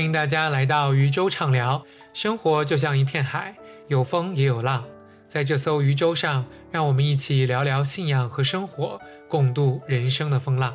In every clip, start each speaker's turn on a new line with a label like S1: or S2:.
S1: 欢迎大家来到渔舟畅聊。生活就像一片海，有风也有浪。在这艘渔舟上，让我们一起聊聊信仰和生活，共度人生的风浪。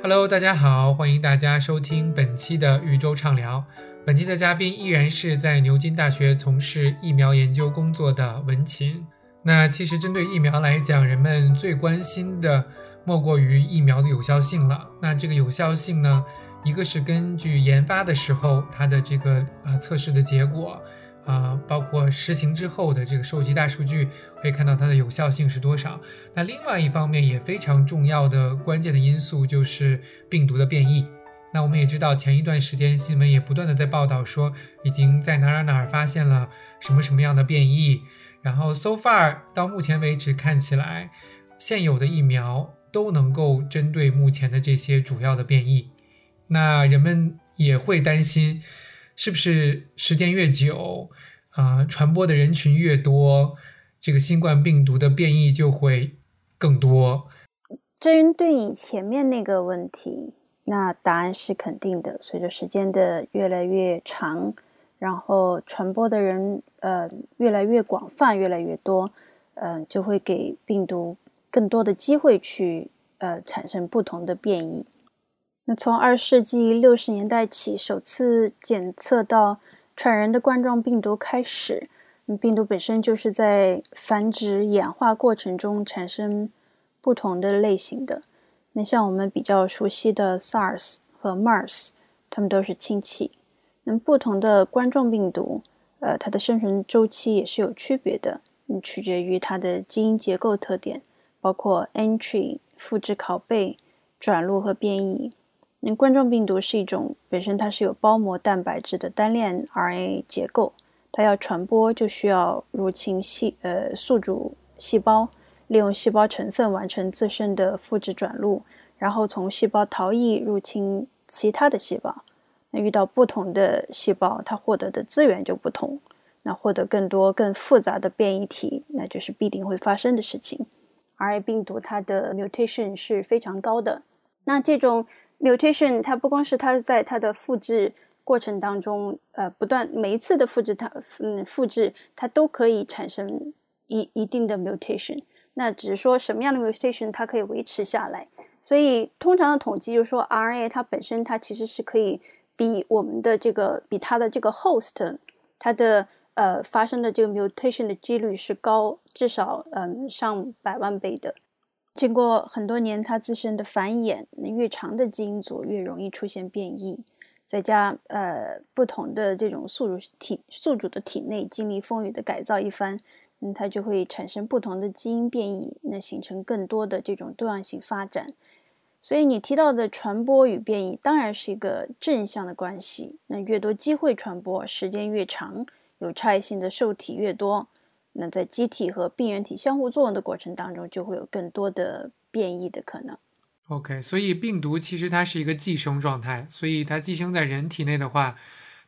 S1: Hello，大家好，欢迎大家收听本期的渔舟畅聊。本期的嘉宾依然是在牛津大学从事疫苗研究工作的文琴。那其实针对疫苗来讲，人们最关心的莫过于疫苗的有效性了。那这个有效性呢，一个是根据研发的时候它的这个啊测试的结果啊，包括实行之后的这个收集大数据，可以看到它的有效性是多少。那另外一方面也非常重要的关键的因素就是病毒的变异。那我们也知道，前一段时间新闻也不断的在报道说，已经在哪儿哪儿发现了什么什么样的变异。然后，so far 到目前为止看起来，现有的疫苗都能够针对目前的这些主要的变异。那人们也会担心，是不是时间越久，啊，传播的人群越多，这个新冠病毒的变异就会更多？
S2: 针对你前面那个问题，那答案是肯定的。随着时间的越来越长。然后传播的人，呃，越来越广泛，越来越多，嗯，就会给病毒更多的机会去，呃，产生不同的变异。那从二十世纪六十年代起，首次检测到传人的冠状病毒开始，病毒本身就是在繁殖演化过程中产生不同的类型的。那像我们比较熟悉的 SARS 和 MERS，它们都是亲戚。那不同的冠状病毒，呃，它的生存周期也是有区别的，嗯，取决于它的基因结构特点，包括 entry 复制、拷贝、转录和变异。那冠状病毒是一种本身它是有包膜蛋白质的单链 RNA 结构，它要传播就需要入侵细呃宿主细胞，利用细胞成分完成自身的复制转录，然后从细胞逃逸入侵其他的细胞。那遇到不同的细胞，它获得的资源就不同。那获得更多、更复杂的变异体，那就是必定会发生的事情。R A 病毒它的 mutation 是非常高的。那这种 mutation 它不光是它在它的复制过程当中，呃，不断每一次的复制它，嗯，复制它都可以产生一一定的 mutation。那只是说什么样的 mutation 它可以维持下来。所以通常的统计就是说 R A 它本身它其实是可以。比我们的这个，比它的这个 host，它的呃发生的这个 mutation 的几率是高，至少嗯上百万倍的。经过很多年它自身的繁衍，越长的基因组越容易出现变异。再加呃不同的这种宿主体宿主的体内经历风雨的改造一番，嗯，它就会产生不同的基因变异，那形成更多的这种多样性发展。所以你提到的传播与变异当然是一个正向的关系。那越多机会传播，时间越长，有差异性的受体越多，那在机体和病原体相互作用的过程当中，就会有更多的变异的可能。
S1: OK，所以病毒其实它是一个寄生状态，所以它寄生在人体内的话，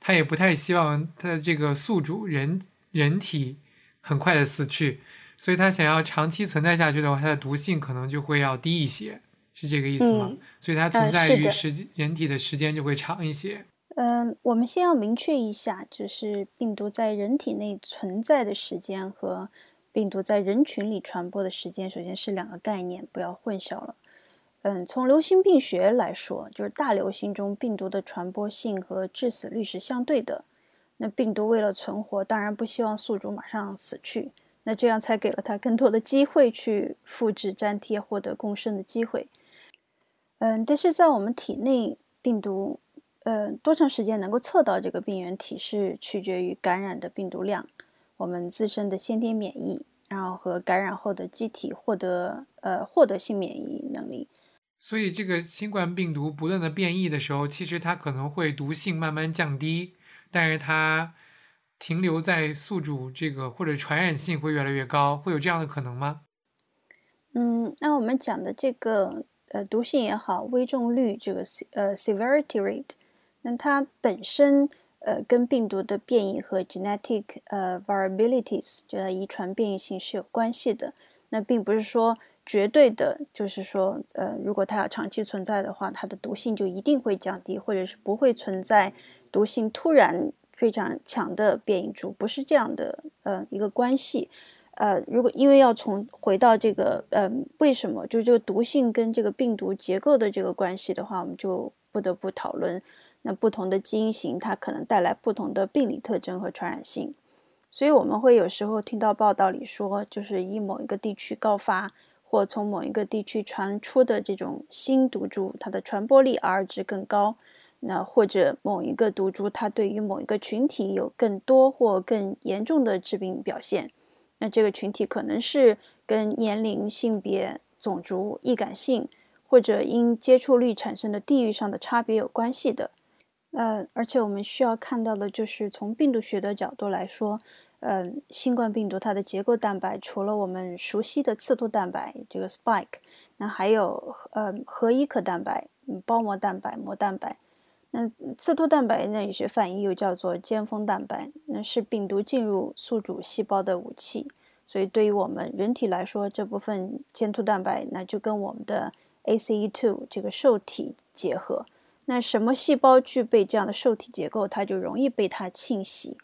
S1: 它也不太希望它的这个宿主人人体很快的死去，所以它想要长期存在下去的话，它的毒性可能就会要低一些。是这个意思吗？所以它存在于时人体的时间就会长一些。
S2: 嗯，我们先要明确一下，就是病毒在人体内存在的时间和病毒在人群里传播的时间，首先是两个概念，不要混淆了。嗯，从流行病学来说，就是大流行中病毒的传播性和致死率是相对的。那病毒为了存活，当然不希望宿主马上死去，那这样才给了它更多的机会去复制粘贴，获得共生的机会。嗯，但是在我们体内，病毒，呃，多长时间能够测到这个病原体，是取决于感染的病毒量，我们自身的先天免疫，然后和感染后的机体获得，呃，获得性免疫能力。
S1: 所以，这个新冠病毒不断的变异的时候，其实它可能会毒性慢慢降低，但是它停留在宿主这个或者传染性会越来越高，会有这样的可能吗？
S2: 嗯，那我们讲的这个。呃，毒性也好，危重率这个呃 severity rate，那它本身呃跟病毒的变异和 genetic 呃 variabilities，就它遗传变异性是有关系的。那并不是说绝对的，就是说，呃，如果它要长期存在的话，它的毒性就一定会降低，或者是不会存在毒性突然非常强的变异株，不是这样的，呃，一个关系。呃，如果因为要从回到这个，嗯，为什么就这个毒性跟这个病毒结构的这个关系的话，我们就不得不讨论，那不同的基因型它可能带来不同的病理特征和传染性，所以我们会有时候听到报道里说，就是以某一个地区高发或从某一个地区传出的这种新毒株，它的传播力 R 值更高，那或者某一个毒株它对于某一个群体有更多或更严重的致病表现。那这个群体可能是跟年龄、性别、种族、易感性，或者因接触率产生的地域上的差别有关系的。呃，而且我们需要看到的就是从病毒学的角度来说，嗯，新冠病毒它的结构蛋白除了我们熟悉的刺突蛋白这个 spike，那还有呃核衣壳蛋白、嗯包膜蛋白、膜蛋白。那刺突蛋白呢？有些翻译又叫做尖峰蛋白，那是病毒进入宿主细胞的武器。所以对于我们人体来说，这部分尖突蛋白那就跟我们的 ACE2 这个受体结合。那什么细胞具备这样的受体结构，它就容易被它侵袭。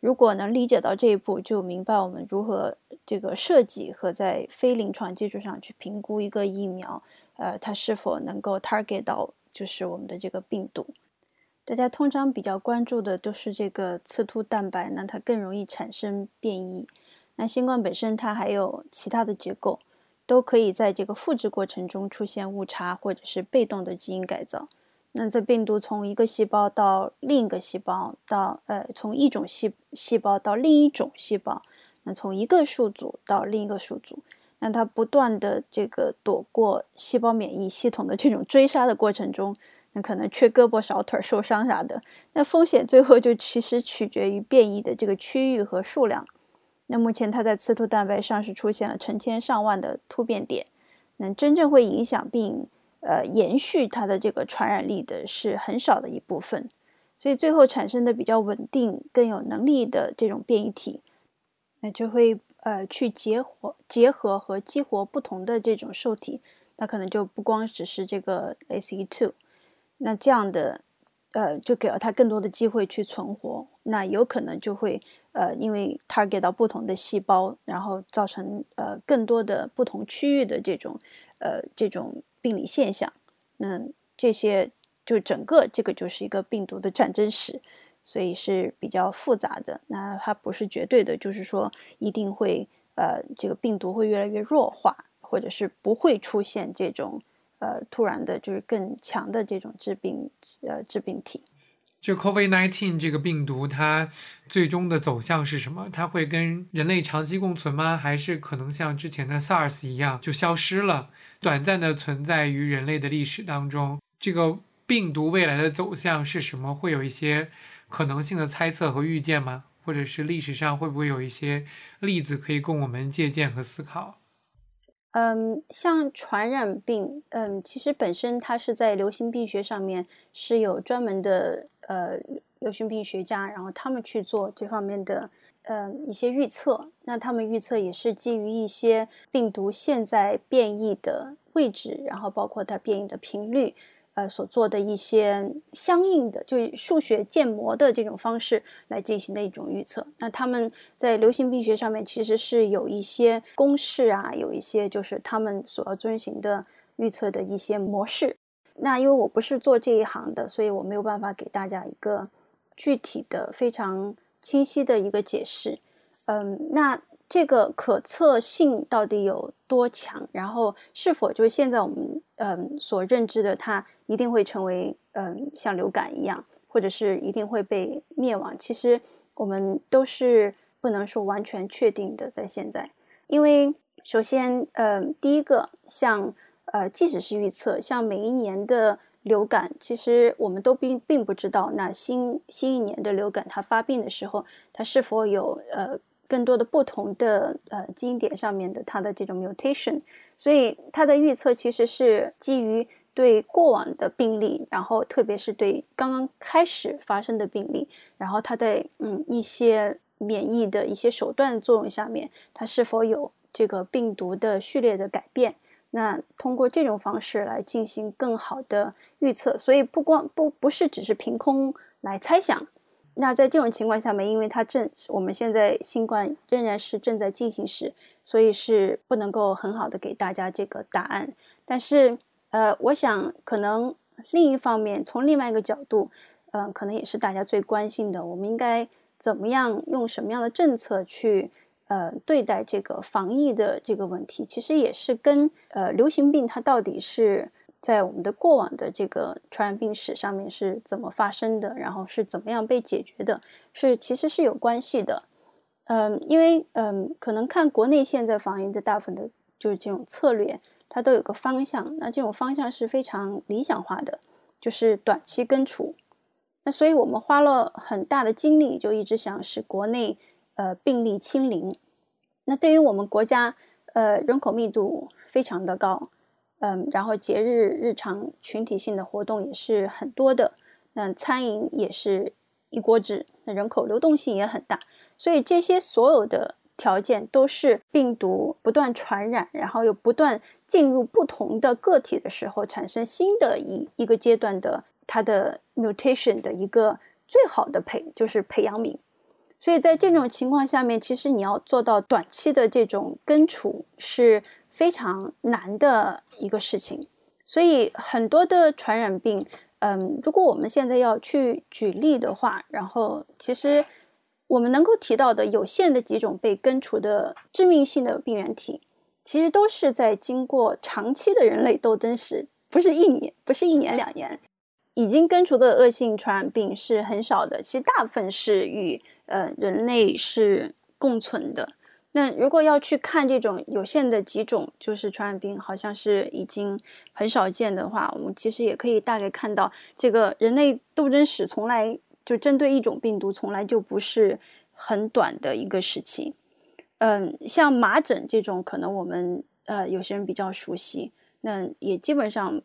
S2: 如果能理解到这一步，就明白我们如何这个设计和在非临床基础上去评估一个疫苗，呃，它是否能够 target 到就是我们的这个病毒。大家通常比较关注的都是这个刺突蛋白，那它更容易产生变异。那新冠本身它还有其他的结构，都可以在这个复制过程中出现误差或者是被动的基因改造。那这病毒从一个细胞到另一个细胞，到呃从一种细细胞到另一种细胞，那从一个宿主到另一个宿主，那它不断的这个躲过细胞免疫系统的这种追杀的过程中。那可能缺胳膊少腿受伤啥的，那风险最后就其实取决于变异的这个区域和数量。那目前它在刺突蛋白上是出现了成千上万的突变点，那真正会影响病呃延续它的这个传染力的是很少的一部分。所以最后产生的比较稳定、更有能力的这种变异体，那就会呃去结合结合和激活不同的这种受体，那可能就不光只是这个 ACE2。那这样的，呃，就给了他更多的机会去存活。那有可能就会，呃，因为 target 到不同的细胞，然后造成呃更多的不同区域的这种，呃，这种病理现象。那这些就整个这个就是一个病毒的战争史，所以是比较复杂的。那它不是绝对的，就是说一定会，呃，这个病毒会越来越弱化，或者是不会出现这种。呃，突然的，就是更强的这种致病，呃，致病体。
S1: 就 COVID-19 这个病毒，它最终的走向是什么？它会跟人类长期共存吗？还是可能像之前的 SARS 一样就消失了，短暂的存在于人类的历史当中？这个病毒未来的走向是什么？会有一些可能性的猜测和预见吗？或者是历史上会不会有一些例子可以供我们借鉴和思考？
S2: 嗯，像传染病，嗯，其实本身它是在流行病学上面是有专门的呃流行病学家，然后他们去做这方面的呃一些预测。那他们预测也是基于一些病毒现在变异的位置，然后包括它变异的频率。呃，所做的一些相应的，就是数学建模的这种方式来进行的一种预测。那他们在流行病学上面其实是有一些公式啊，有一些就是他们所要遵循的预测的一些模式。那因为我不是做这一行的，所以我没有办法给大家一个具体的、非常清晰的一个解释。嗯，那这个可测性到底有多强？然后是否就是现在我们嗯所认知的它？一定会成为嗯像流感一样，或者是一定会被灭亡。其实我们都是不能说完全确定的，在现在，因为首先，嗯，第一个像呃，即使是预测，像每一年的流感，其实我们都并并不知道，那新新一年的流感它发病的时候，它是否有呃更多的不同的呃基因点上面的它的这种 mutation，所以它的预测其实是基于。对过往的病例，然后特别是对刚刚开始发生的病例，然后它在嗯一些免疫的一些手段作用下面，它是否有这个病毒的序列的改变。那通过这种方式来进行更好的预测，所以不光不不是只是凭空来猜想。那在这种情况下面，因为它正我们现在新冠仍然是正在进行时，所以是不能够很好的给大家这个答案。但是，呃，我想可能另一方面，从另外一个角度，嗯，可能也是大家最关心的，我们应该怎么样用什么样的政策去。呃，对待这个防疫的这个问题，其实也是跟呃流行病它到底是在我们的过往的这个传染病史上面是怎么发生的，然后是怎么样被解决的，是其实是有关系的。嗯，因为嗯，可能看国内现在防疫的大部分的，就是这种策略，它都有个方向，那这种方向是非常理想化的，就是短期根除。那所以我们花了很大的精力，就一直想使国内。呃，病例清零，那对于我们国家，呃，人口密度非常的高，嗯，然后节日、日常群体性的活动也是很多的，那餐饮也是一锅制，那人口流动性也很大，所以这些所有的条件都是病毒不断传染，然后又不断进入不同的个体的时候，产生新的一一个阶段的它的 mutation 的一个最好的培就是培养皿。所以在这种情况下面，其实你要做到短期的这种根除是非常难的一个事情。所以很多的传染病，嗯，如果我们现在要去举例的话，然后其实我们能够提到的有限的几种被根除的致命性的病原体，其实都是在经过长期的人类斗争时，不是一年，不是一年两年。已经根除的恶性传染病是很少的，其实大部分是与呃人类是共存的。那如果要去看这种有限的几种就是传染病，好像是已经很少见的话，我们其实也可以大概看到，这个人类斗争史从来就针对一种病毒，从来就不是很短的一个时期。嗯，像麻疹这种，可能我们呃有些人比较熟悉，那也基本上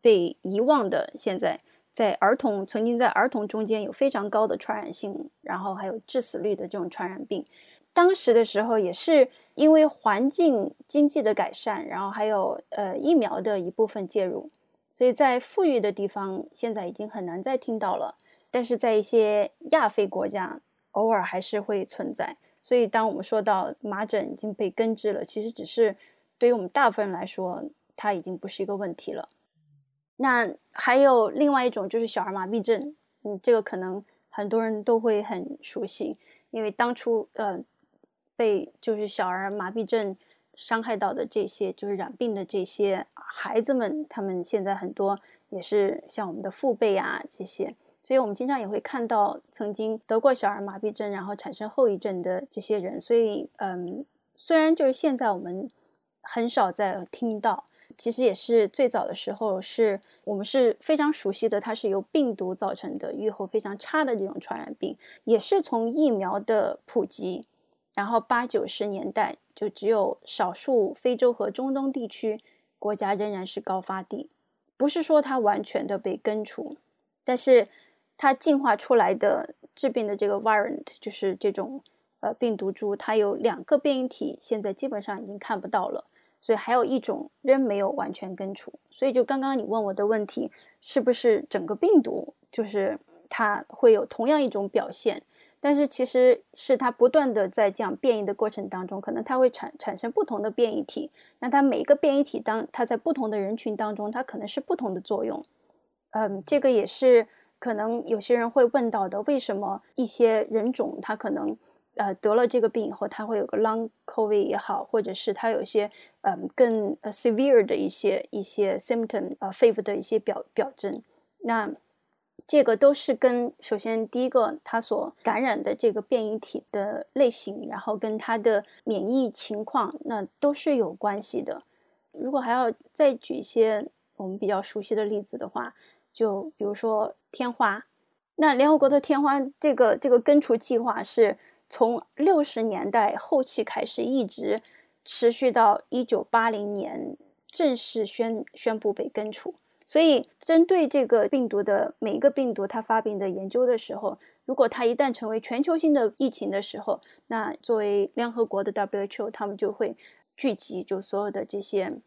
S2: 被遗忘的现在。在儿童曾经在儿童中间有非常高的传染性，然后还有致死率的这种传染病，当时的时候也是因为环境经济的改善，然后还有呃疫苗的一部分介入，所以在富裕的地方现在已经很难再听到了，但是在一些亚非国家偶尔还是会存在。所以当我们说到麻疹已经被根治了，其实只是对于我们大部分人来说，它已经不是一个问题了。那还有另外一种就是小儿麻痹症，嗯，这个可能很多人都会很熟悉，因为当初呃被就是小儿麻痹症伤害到的这些就是染病的这些孩子们，他们现在很多也是像我们的父辈啊这些，所以我们经常也会看到曾经得过小儿麻痹症然后产生后遗症的这些人，所以嗯，虽然就是现在我们很少再听到。其实也是最早的时候，是我们是非常熟悉的，它是由病毒造成的，预后非常差的这种传染病，也是从疫苗的普及，然后八九十年代就只有少数非洲和中东地区国家仍然是高发地，不是说它完全的被根除，但是它进化出来的致病的这个 variant 就是这种呃病毒株，它有两个变异体，现在基本上已经看不到了。所以还有一种仍没有完全根除，所以就刚刚你问我的问题，是不是整个病毒就是它会有同样一种表现？但是其实是它不断的在这样变异的过程当中，可能它会产产生不同的变异体。那它每一个变异体当它在不同的人群当中，它可能是不同的作用。嗯，这个也是可能有些人会问到的，为什么一些人种它可能？呃，得了这个病以后，他会有个 long covid 也好，或者是他有一些嗯更 severe 的一些一些 symptom，呃，肺部的一些表表征。那这个都是跟首先第一个他所感染的这个变异体的类型，然后跟他的免疫情况，那都是有关系的。如果还要再举一些我们比较熟悉的例子的话，就比如说天花。那联合国的天花这个这个根除计划是。从六十年代后期开始，一直持续到一九八零年正式宣宣布被根除。所以，针对这个病毒的每一个病毒它发病的研究的时候，如果它一旦成为全球性的疫情的时候，那作为联合国的 WHO，他们就会聚集，就所有的这些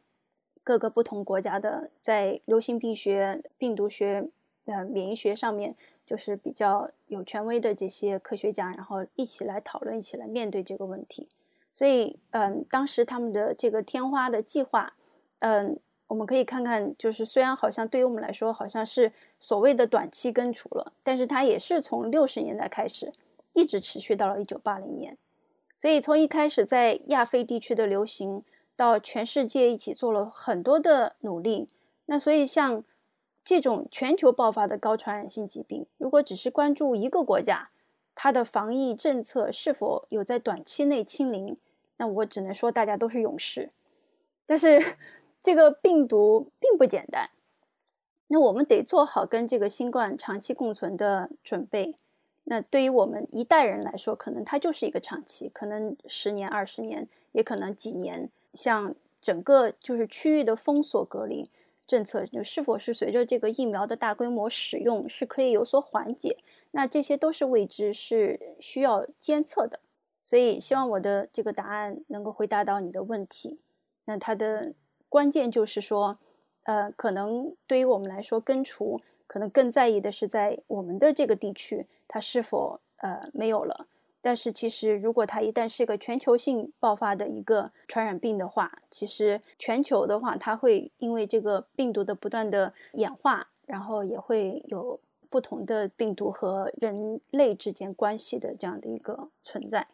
S2: 各个不同国家的在流行病学、病毒学、呃免疫学上面，就是比较有权威的这些科学家，然后一起来讨论，一起来面对这个问题。所以，嗯，当时他们的这个天花的计划，嗯，我们可以看看，就是虽然好像对于我们来说好像是所谓的短期根除了，但是它也是从六十年代开始，一直持续到了一九八零年。所以从一开始在亚非地区的流行，到全世界一起做了很多的努力。那所以像这种全球爆发的高传染性疾病，如果只是关注一个国家，它的防疫政策是否有在短期内清零？那我只能说，大家都是勇士。但是这个病毒并不简单，那我们得做好跟这个新冠长期共存的准备。那对于我们一代人来说，可能它就是一个长期，可能十年、二十年，也可能几年。像整个就是区域的封锁隔离政策就，是否是随着这个疫苗的大规模使用是可以有所缓解？那这些都是未知，是需要监测的。所以，希望我的这个答案能够回答到你的问题。那它的关键就是说，呃，可能对于我们来说，根除可能更在意的是在我们的这个地区，它是否呃没有了。但是，其实如果它一旦是个全球性爆发的一个传染病的话，其实全球的话，它会因为这个病毒的不断的演化，然后也会有不同的病毒和人类之间关系的这样的一个存在。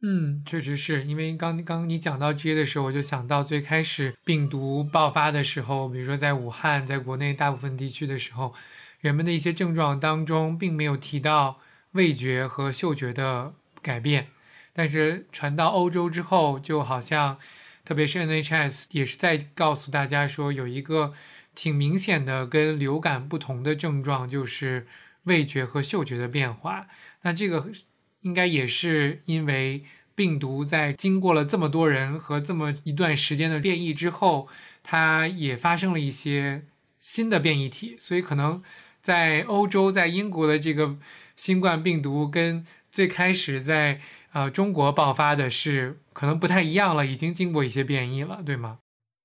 S1: 嗯，确实是因为刚刚你讲到这些的时候，我就想到最开始病毒爆发的时候，比如说在武汉，在国内大部分地区的时候，人们的一些症状当中并没有提到味觉和嗅觉的改变，但是传到欧洲之后，就好像特别是 NHS 也是在告诉大家说，有一个挺明显的跟流感不同的症状，就是味觉和嗅觉的变化。那这个。应该也是因为病毒在经过了这么多人和这么一段时间的变异之后，它也发生了一些新的变异体，所以可能在欧洲、在英国的这个新冠病毒跟最开始在呃中国爆发的是可能不太一样了，已经经过一些变异了，对吗？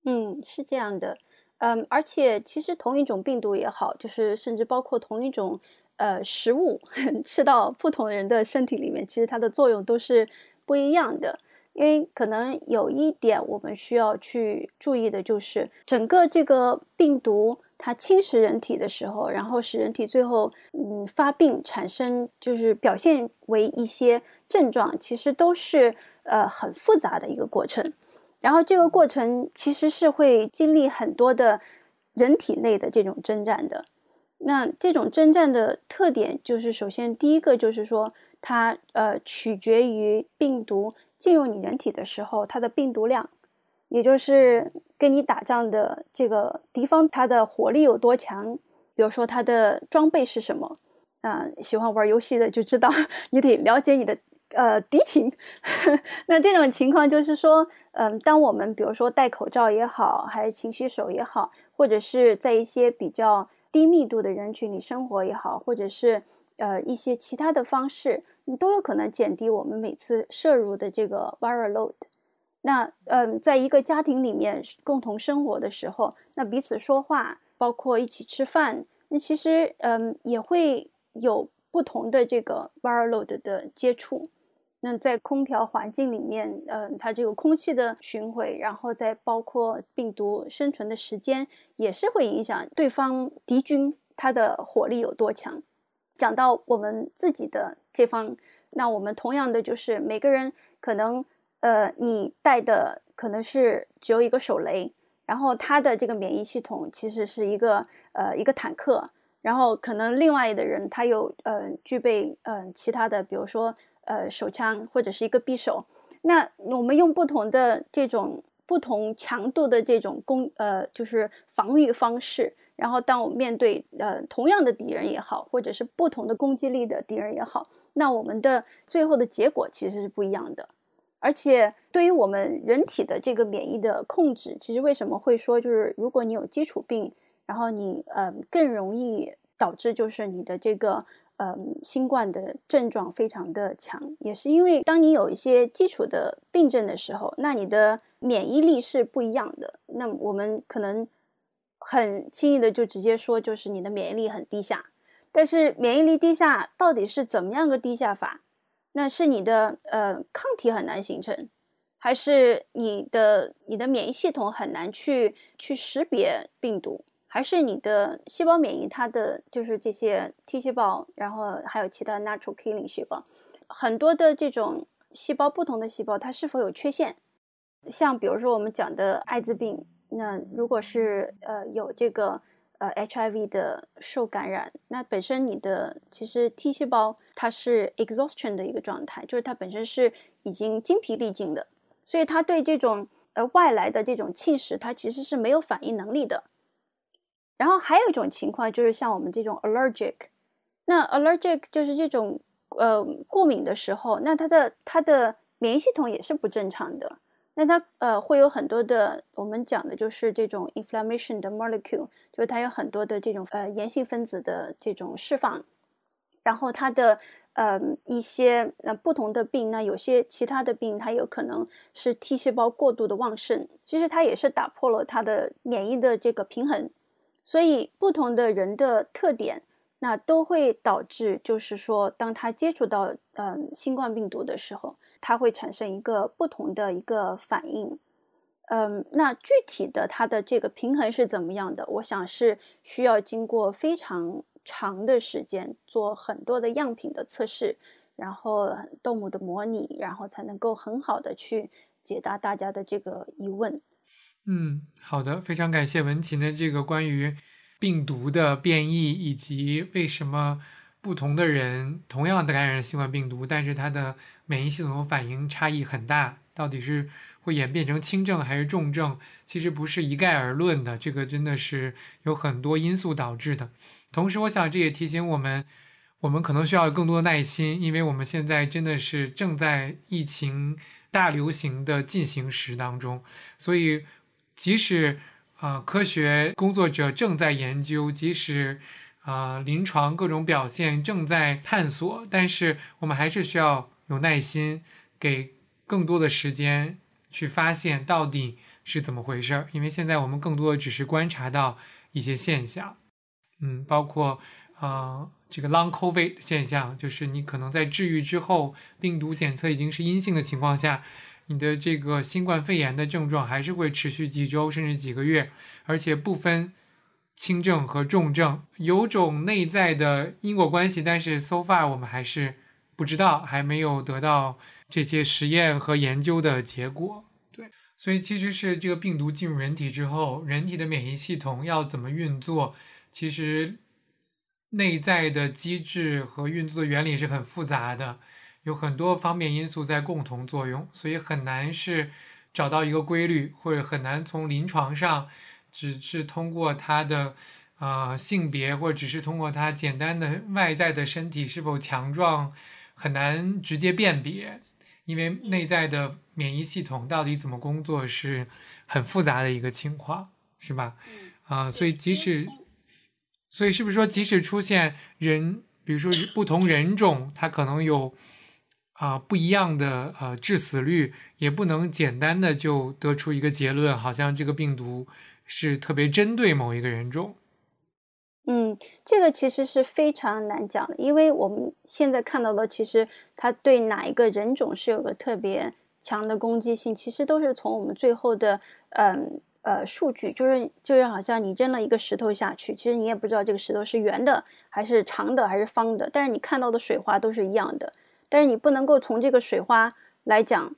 S2: 嗯，是这样的。嗯，而且其实同一种病毒也好，就是甚至包括同一种。呃，食物 吃到不同人的身体里面，其实它的作用都是不一样的。因为可能有一点我们需要去注意的，就是整个这个病毒它侵蚀人体的时候，然后使人体最后嗯发病，产生就是表现为一些症状，其实都是呃很复杂的一个过程。然后这个过程其实是会经历很多的人体内的这种征战的。那这种征战的特点就是，首先第一个就是说，它呃取决于病毒进入你人体的时候，它的病毒量，也就是跟你打仗的这个敌方它的火力有多强。比如说它的装备是什么，啊，喜欢玩游戏的就知道，你得了解你的呃敌情。那这种情况就是说，嗯，当我们比如说戴口罩也好，还是勤洗手也好，或者是在一些比较低密度的人群里生活也好，或者是呃一些其他的方式，你都有可能减低我们每次摄入的这个 viral load。那嗯，在一个家庭里面共同生活的时候，那彼此说话，包括一起吃饭，那其实嗯也会有不同的这个 viral load 的接触。那在空调环境里面，嗯，它这个空气的巡回，然后再包括病毒生存的时间，也是会影响对方敌军它的火力有多强。讲到我们自己的这方，那我们同样的就是每个人可能，呃，你带的可能是只有一个手雷，然后他的这个免疫系统其实是一个呃一个坦克，然后可能另外的人他有呃具备嗯其他的，比如说。呃，手枪或者是一个匕首，那我们用不同的这种不同强度的这种攻呃，就是防御方式。然后，当我们面对呃同样的敌人也好，或者是不同的攻击力的敌人也好，那我们的最后的结果其实是不一样的。而且，对于我们人体的这个免疫的控制，其实为什么会说，就是如果你有基础病，然后你呃更容易导致就是你的这个嗯，新冠的症状非常的强，也是因为当你有一些基础的病症的时候，那你的免疫力是不一样的。那我们可能很轻易的就直接说，就是你的免疫力很低下。但是免疫力低下到底是怎么样个低下法？那是你的呃抗体很难形成，还是你的你的免疫系统很难去去识别病毒？还是你的细胞免疫，它的就是这些 T 细胞，然后还有其他 natural killing 细胞，很多的这种细胞，不同的细胞它是否有缺陷？像比如说我们讲的艾滋病，那如果是呃有这个呃 HIV 的受感染，那本身你的其实 T 细胞它是 exhaustion 的一个状态，就是它本身是已经精疲力尽的，所以它对这种呃外来的这种侵蚀，它其实是没有反应能力的。然后还有一种情况就是像我们这种 allergic，那 allergic 就是这种呃过敏的时候，那它的它的免疫系统也是不正常的，那它呃会有很多的我们讲的就是这种 inflammation 的 molecule，就是它有很多的这种呃炎性分子的这种释放，然后它的呃一些呃不同的病，那有些其他的病它有可能是 T 细胞过度的旺盛，其实它也是打破了它的免疫的这个平衡。所以，不同的人的特点，那都会导致，就是说，当他接触到嗯新冠病毒的时候，它会产生一个不同的一个反应。嗯，那具体的它的这个平衡是怎么样的？我想是需要经过非常长的时间，做很多的样品的测试，然后动物的模拟，然后才能够很好的去解答大家的这个疑问。
S1: 嗯，好的，非常感谢文琴的这个关于病毒的变异以及为什么不同的人同样的感染了新冠病毒，但是他的免疫系统反应差异很大，到底是会演变成轻症还是重症，其实不是一概而论的，这个真的是有很多因素导致的。同时，我想这也提醒我们，我们可能需要更多的耐心，因为我们现在真的是正在疫情大流行的进行时当中，所以。即使啊，科学工作者正在研究，即使啊，临床各种表现正在探索，但是我们还是需要有耐心，给更多的时间去发现到底是怎么回事儿。因为现在我们更多的只是观察到一些现象，嗯，包括啊，这个 long COVID 现象，就是你可能在治愈之后，病毒检测已经是阴性的情况下。你的这个新冠肺炎的症状还是会持续几周甚至几个月，而且不分轻症和重症，有种内在的因果关系，但是 so far 我们还是不知道，还没有得到这些实验和研究的结果。对，所以其实是这个病毒进入人体之后，人体的免疫系统要怎么运作，其实内在的机制和运作的原理是很复杂的。有很多方面因素在共同作用，所以很难是找到一个规律，或者很难从临床上只是通过他的呃性别，或者只是通过他简单的外在的身体是否强壮，很难直接辨别，因为内在的免疫系统到底怎么工作是很复杂的一个情况，是吧？啊，所以即使，所以是不是说即使出现人，比如说不同人种，他可能有。啊，不一样的呃致死率，也不能简单的就得出一个结论，好像这个病毒是特别针对某一个人种。
S2: 嗯，这个其实是非常难讲的，因为我们现在看到的，其实它对哪一个人种是有个特别强的攻击性，其实都是从我们最后的嗯呃数据，就是就是好像你扔了一个石头下去，其实你也不知道这个石头是圆的还是长的还是方的，但是你看到的水花都是一样的。但是你不能够从这个水花来讲，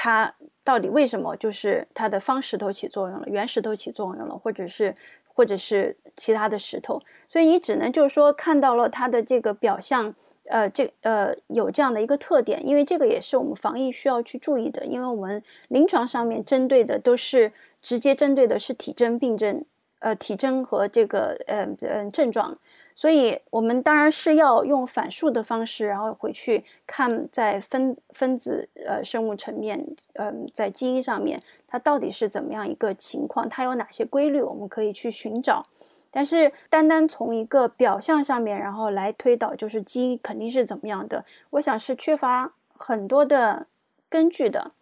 S2: 它到底为什么就是它的方石头起作用了，圆石头起作用了，或者是或者是其他的石头，所以你只能就是说看到了它的这个表象，呃，这呃有这样的一个特点，因为这个也是我们防疫需要去注意的，因为我们临床上面针对的都是直接针对的是体征病症，呃，体征和这个呃呃症状。所以，我们当然是要用反述的方式，然后回去看在分分子呃生物层面，嗯，在基因上面，它到底是怎么样一个情况，它有哪些规律，我们可以去寻找。但是单单从一个表象上面，然后来推导，就是基因肯定是怎么样的，我想是缺乏很多的根据的，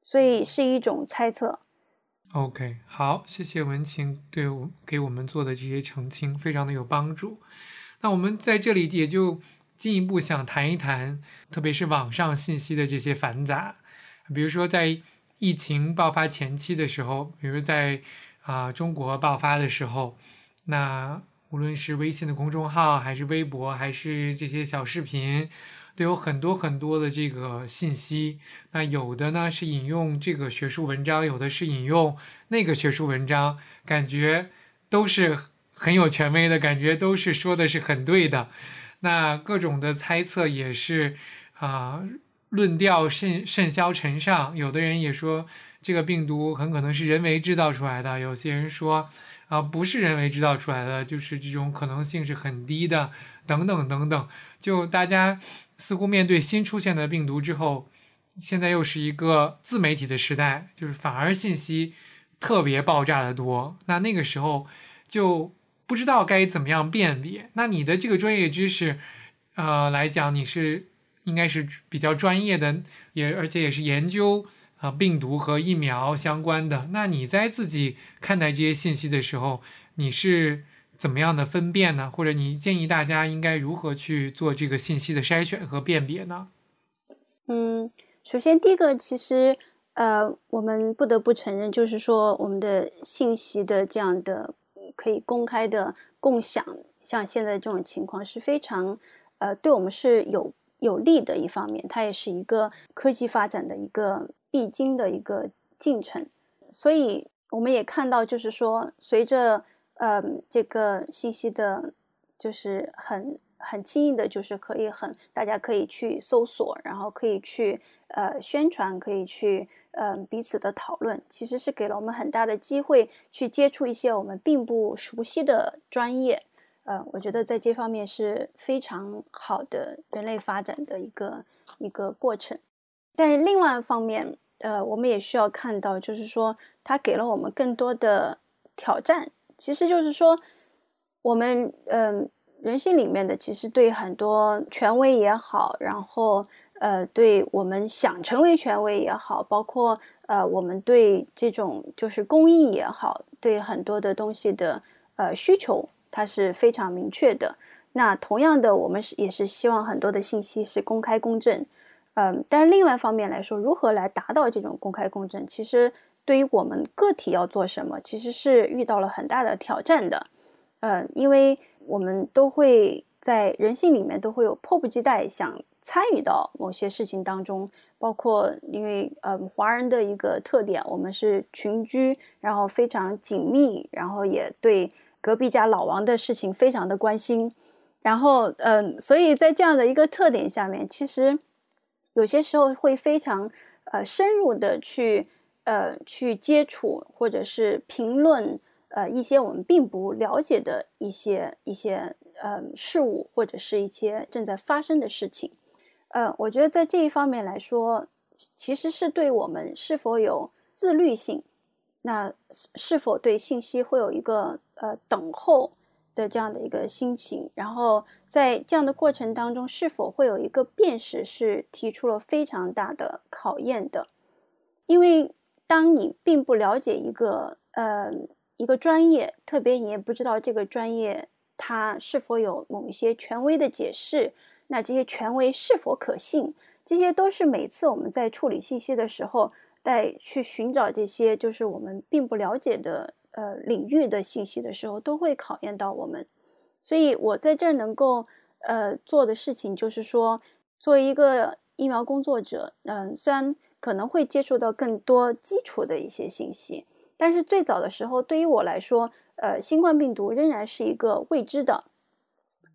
S2: 所以是一种猜测。
S1: OK，好，谢谢文晴对我给我们做的这些澄清，非常的有帮助。那我们在这里也就进一步想谈一谈，特别是网上信息的这些繁杂，比如说在疫情爆发前期的时候，比如在啊中国爆发的时候，那无论是微信的公众号，还是微博，还是这些小视频。都有很多很多的这个信息，那有的呢是引用这个学术文章，有的是引用那个学术文章，感觉都是很有权威的，感觉都是说的是很对的。那各种的猜测也是啊，论调甚甚嚣尘上。有的人也说这个病毒很可能是人为制造出来的，有些人说啊不是人为制造出来的，就是这种可能性是很低的，等等等等。就大家。似乎面对新出现的病毒之后，现在又是一个自媒体的时代，就是反而信息特别爆炸的多。那那个时候就不知道该怎么样辨别。那你的这个专业知识，呃，来讲你是应该是比较专业的，也而且也是研究啊病毒和疫苗相关的。那你在自己看待这些信息的时候，你是？怎么样的分辨呢？或者你建议大家应该如何去做这个信息的筛选和辨别呢？
S2: 嗯，首先第一个，其实呃，我们不得不承认，就是说我们的信息的这样的可以公开的共享，像现在这种情况是非常呃，对我们是有有利的一方面，它也是一个科技发展的一个必经的一个进程。所以我们也看到，就是说随着嗯，这个信息的，就是很很轻易的，就是可以很，大家可以去搜索，然后可以去呃宣传，可以去嗯彼此的讨论，其实是给了我们很大的机会去接触一些我们并不熟悉的专业。呃，我觉得在这方面是非常好的人类发展的一个一个过程。但是另外一方面，呃，我们也需要看到，就是说它给了我们更多的挑战。其实就是说，我们嗯，人性里面的其实对很多权威也好，然后呃，对我们想成为权威也好，包括呃，我们对这种就是公益也好，对很多的东西的呃需求，它是非常明确的。那同样的，我们是也是希望很多的信息是公开公正，嗯，但是另外一方面来说，如何来达到这种公开公正，其实。对于我们个体要做什么，其实是遇到了很大的挑战的，呃，因为我们都会在人性里面都会有迫不及待想参与到某些事情当中，包括因为呃华人的一个特点，我们是群居，然后非常紧密，然后也对隔壁家老王的事情非常的关心，然后嗯，所以在这样的一个特点下面，其实有些时候会非常呃深入的去。呃，去接触或者是评论呃一些我们并不了解的一些一些呃事物，或者是一些正在发生的事情。呃，我觉得在这一方面来说，其实是对我们是否有自律性，那是否对信息会有一个呃等候的这样的一个心情，然后在这样的过程当中，是否会有一个辨识，是提出了非常大的考验的，因为。当你并不了解一个呃一个专业，特别你也不知道这个专业它是否有某一些权威的解释，那这些权威是否可信，这些都是每次我们在处理信息的时候，在去寻找这些就是我们并不了解的呃领域的信息的时候，都会考验到我们。所以我在这儿能够呃做的事情，就是说，作为一个疫苗工作者，嗯，虽然。可能会接触到更多基础的一些信息，但是最早的时候，对于我来说，呃，新冠病毒仍然是一个未知的，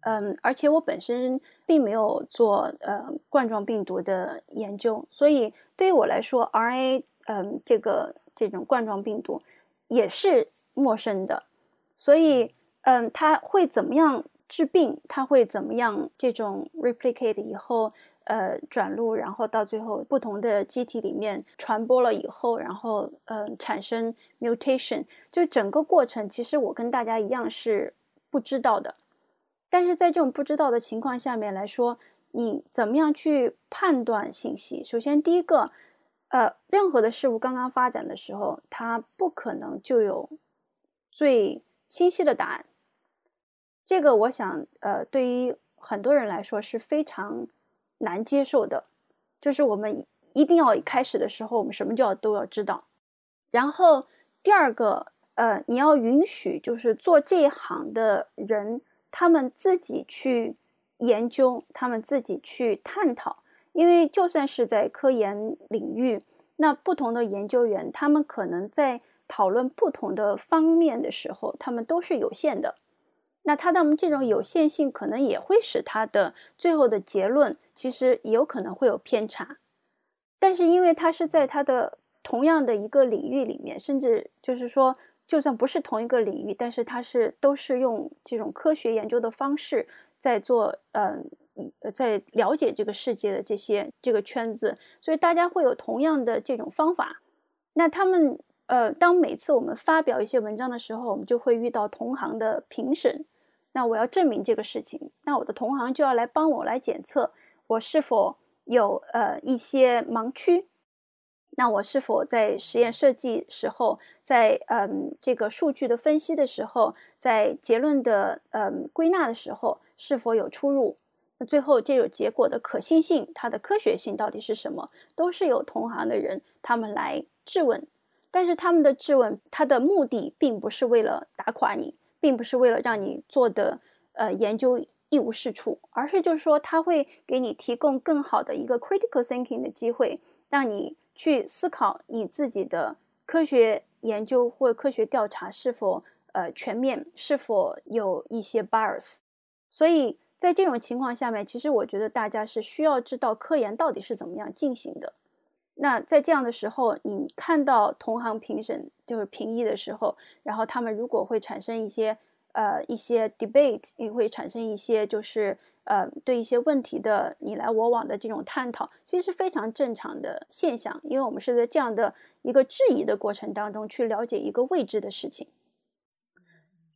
S2: 嗯，而且我本身并没有做呃冠状病毒的研究，所以对于我来说，RNA，嗯，这个这种冠状病毒也是陌生的，所以，嗯，它会怎么样治病？它会怎么样这种 replicate 以后？呃转录，然后到最后不同的机体里面传播了以后，然后呃产生 mutation，就整个过程其实我跟大家一样是不知道的。但是在这种不知道的情况下面来说，你怎么样去判断信息？首先，第一个，呃，任何的事物刚刚发展的时候，它不可能就有最清晰的答案。这个，我想，呃，对于很多人来说是非常难接受的。就是我们一定要开始的时候，我们什么就要都要知道。然后，第二个，呃，你要允许，就是做这一行的人。他们自己去研究，他们自己去探讨，因为就算是在科研领域，那不同的研究员，他们可能在讨论不同的方面的时候，他们都是有限的。那他的这种有限性，可能也会使他的最后的结论，其实也有可能会有偏差。但是因为他是在他的同样的一个领域里面，甚至就是说。就算不是同一个领域，但是它是都是用这种科学研究的方式在做，嗯，在了解这个世界的这些这个圈子，所以大家会有同样的这种方法。那他们，呃，当每次我们发表一些文章的时候，我们就会遇到同行的评审。那我要证明这个事情，那我的同行就要来帮我来检测我是否有呃一些盲区。那我是否在实验设计时候，在嗯这个数据的分析的时候，在结论的嗯归纳的时候，是否有出入？那最后这种结果的可信性，它的科学性到底是什么？都是有同行的人他们来质问，但是他们的质问，他的目的并不是为了打垮你，并不是为了让你做的呃研究一无是处，而是就是说他会给你提供更好的一个 critical thinking 的机会，让你。去思考你自己的科学研究或科学调查是否呃全面，是否有一些 bias。所以在这种情况下面，其实我觉得大家是需要知道科研到底是怎么样进行的。那在这样的时候，你看到同行评审就是评议的时候，然后他们如果会产生一些呃一些 debate，也会产生一些就是。呃，对一些问题的你来我往的这种探讨，其实是非常正常的现象，因为我们是在这样的一个质疑的过程当中去了解一个未知的事情。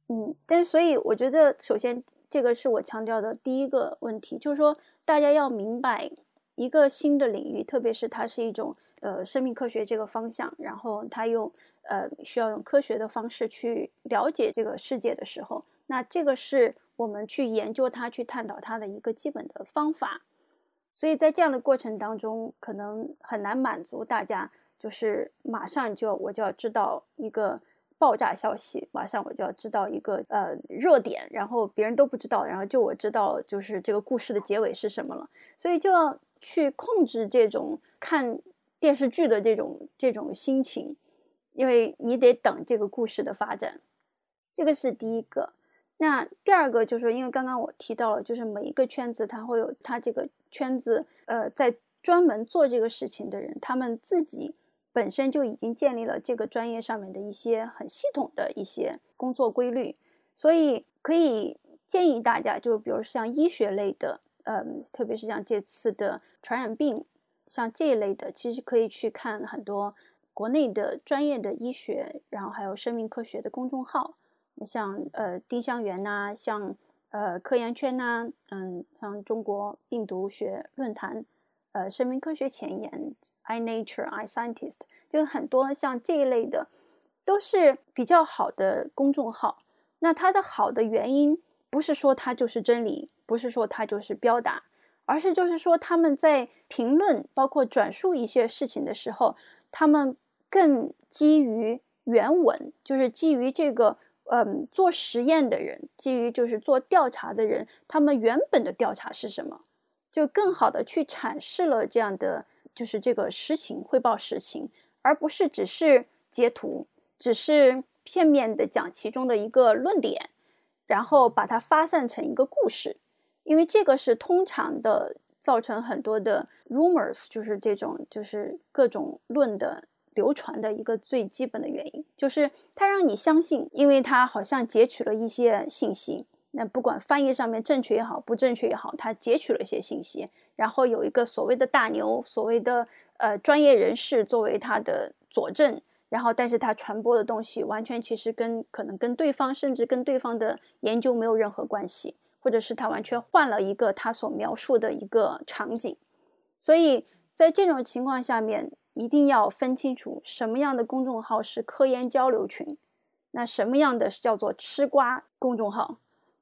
S2: 嗯，但所以我觉得，首先这个是我强调的第一个问题，就是说大家要明白一个新的领域，特别是它是一种呃生命科学这个方向，然后它用呃需要用科学的方式去了解这个世界的时候，那这个是。我们去研究它，去探讨它的一个基本的方法，所以在这样的过程当中，可能很难满足大家，就是马上就我就要知道一个爆炸消息，马上我就要知道一个呃热点，然后别人都不知道，然后就我知道就是这个故事的结尾是什么了，所以就要去控制这种看电视剧的这种这种心情，因为你得等这个故事的发展，这个是第一个。那第二个就是，因为刚刚我提到了，就是每一个圈子它会有它这个圈子，呃，在专门做这个事情的人，他们自己本身就已经建立了这个专业上面的一些很系统的一些工作规律，所以可以建议大家，就比如像医学类的，嗯，特别是像这次的传染病，像这一类的，其实可以去看很多国内的专业的医学，然后还有生命科学的公众号。像呃丁香园呐，像呃科研圈呐，嗯，像中国病毒学论坛，呃生命科学前沿，iNature、iScientist，就很多像这一类的，都是比较好的公众号。那它的好的原因，不是说它就是真理，不是说它就是标答，而是就是说他们在评论包括转述一些事情的时候，他们更基于原文，就是基于这个。嗯，做实验的人，基于就是做调查的人，他们原本的调查是什么，就更好的去阐释了这样的就是这个实情汇报实情，而不是只是截图，只是片面的讲其中的一个论点，然后把它发散成一个故事，因为这个是通常的造成很多的 rumors，就是这种就是各种论的。流传的一个最基本的原因，就是它让你相信，因为它好像截取了一些信息，那不管翻译上面正确也好，不正确也好，他截取了一些信息，然后有一个所谓的大牛，所谓的呃专业人士作为他的佐证，然后但是他传播的东西完全其实跟可能跟对方甚至跟对方的研究没有任何关系，或者是他完全换了一个他所描述的一个场景，所以在这种情况下面，一定要分清楚什么样的公众号是科研交流群，那什么样的是叫做吃瓜公众号。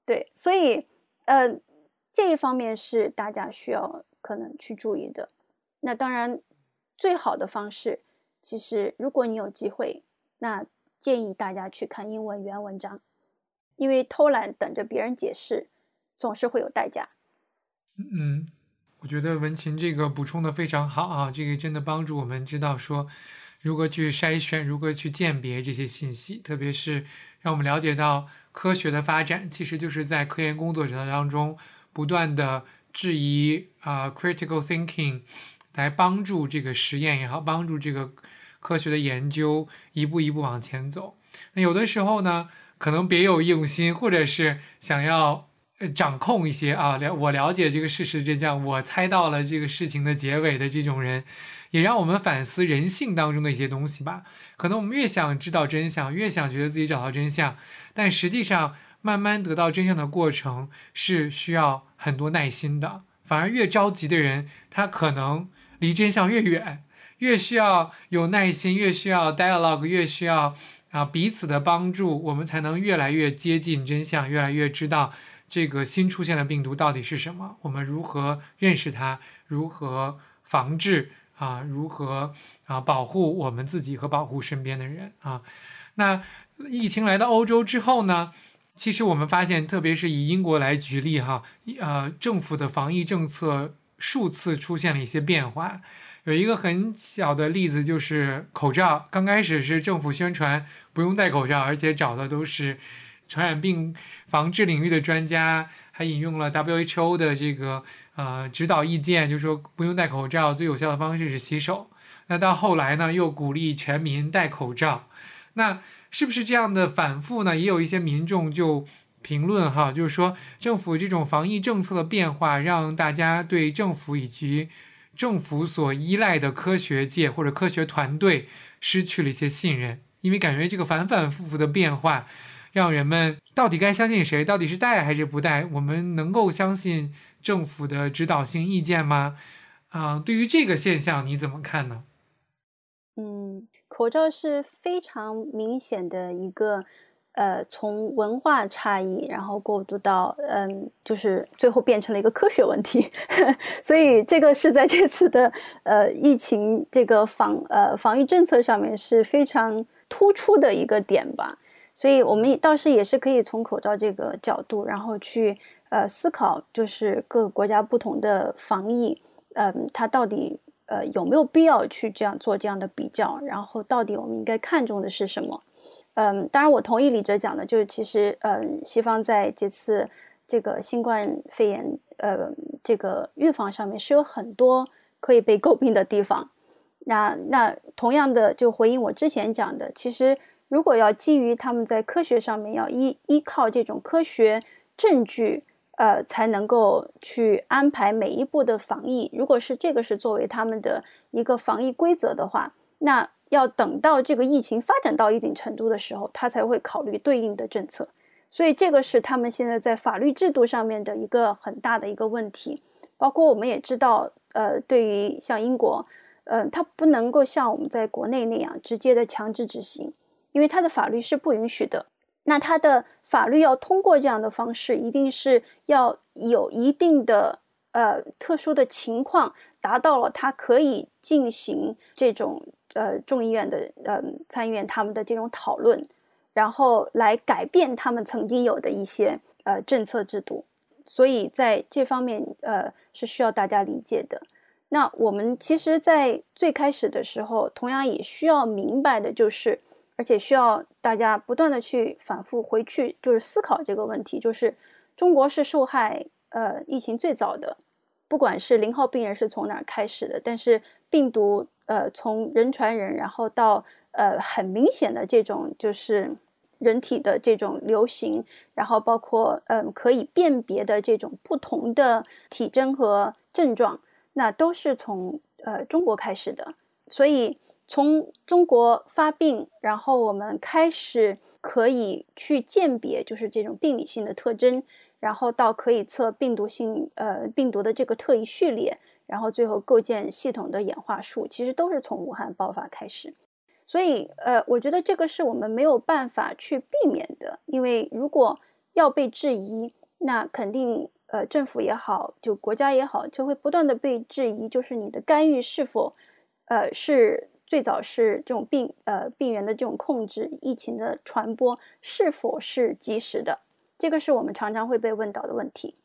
S2: 对，所以，呃，这一方面是大家需要可能去注意的。那当然，最好的方式，其实如果你有机会，那建议大家去看英文原文章，因为偷懒等着别人解释，总是会有代价。
S1: 嗯，我觉得文琴这个补充的非常好啊，这个真的帮助我们知道说。如何去筛选，如何去鉴别这些信息，特别是让我们了解到科学的发展，其实就是在科研工作者当中不断的质疑啊，critical thinking，来帮助这个实验也好，帮助这个科学的研究一步一步往前走。那有的时候呢，可能别有用心，或者是想要掌控一些啊，了我了解这个事实真相，我猜到了这个事情的结尾的这种人。也让我们反思人性当中的一些东西吧。可能我们越想知道真相，越想觉得自己找到真相，但实际上慢慢得到真相的过程是需要很多耐心的。反而越着急的人，他可能离真相越远。越需要有耐心，越需要 dialogue，越需要啊彼此的帮助，我们才能越来越接近真相，越来越知道这个新出现的病毒到底是什么，我们如何认识它，如何防治。啊，如何啊保护我们自己和保护身边的人啊？那疫情来到欧洲之后呢？其实我们发现，特别是以英国来举例哈，呃，政府的防疫政策数次出现了一些变化。有一个很小的例子就是口罩，刚开始是政府宣传不用戴口罩，而且找的都是传染病防治领域的专家。还引用了 WHO 的这个呃指导意见，就说不用戴口罩，最有效的方式是洗手。那到后来呢，又鼓励全民戴口罩。那是不是这样的反复呢？也有一些民众就评论哈，就是说政府这种防疫政策的变化，让大家对政府以及政府所依赖的科学界或者科学团队失去了一些信任，因为感觉这个反反复复的变化。让人们到底该相信谁？到底是带还是不带？我们能够相信政府的指导性意见吗？啊，对于这个现象你怎么看呢？
S2: 嗯，口罩是非常明显的一个，呃，从文化差异，然后过渡到，嗯，就是最后变成了一个科学问题。所以这个是在这次的呃疫情这个防呃防御政策上面是非常突出的一个点吧。所以，我们倒是也是可以从口罩这个角度，然后去呃思考，就是各个国家不同的防疫，嗯，它到底呃有没有必要去这样做这样的比较？然后，到底我们应该看重的是什么？嗯，当然，我同意李哲讲的，就是其实，嗯，西方在这次这个新冠肺炎呃这个预防上面是有很多可以被诟病的地方。那那同样的，就回应我之前讲的，其实。如果要基于他们在科学上面要依依靠这种科学证据，呃，才能够去安排每一步的防疫。如果是这个是作为他们的一个防疫规则的话，那要等到这个疫情发展到一定程度的时候，他才会考虑对应的政策。所以这个是他们现在在法律制度上面的一个很大的一个问题。包括我们也知道，呃，对于像英国，呃，它不能够像我们在国内那样直接的强制执行。因为他的法律是不允许的，那他的法律要通过这样的方式，一定是要有一定的呃特殊的情况，达到了他可以进行这种呃众议院的呃参议院他们的这种讨论，然后来改变他们曾经有的一些呃政策制度，所以在这方面呃是需要大家理解的。那我们其实，在最开始的时候，同样也需要明白的就是。而且需要大家不断的去反复回去，就是思考这个问题，就是中国是受害呃疫情最早的，不管是零号病人是从哪儿开始的，但是病毒呃从人传人，然后到呃很明显的这种就是人体的这种流行，然后包括嗯可以辨别的这种不同的体征和症状，那都是从呃中国开始的。所以从中国发病，然后我们开始可以去鉴别，就是这种病理性的特征，然后到可以测病毒性呃病毒的这个特异序列，然后最后构建系统的演化树，其实都是从武汉爆发开始。所以，呃，我觉得这个是我们没有办法去避免的，因为如果要被质疑，那肯定，呃，政府也好，就国家也好，就会不断的被质疑，就是你的干预是否，呃，是最早是这种病，呃，病源的这种控制，疫情的传播是否是及时的，这个是我们常常会被问到的问题。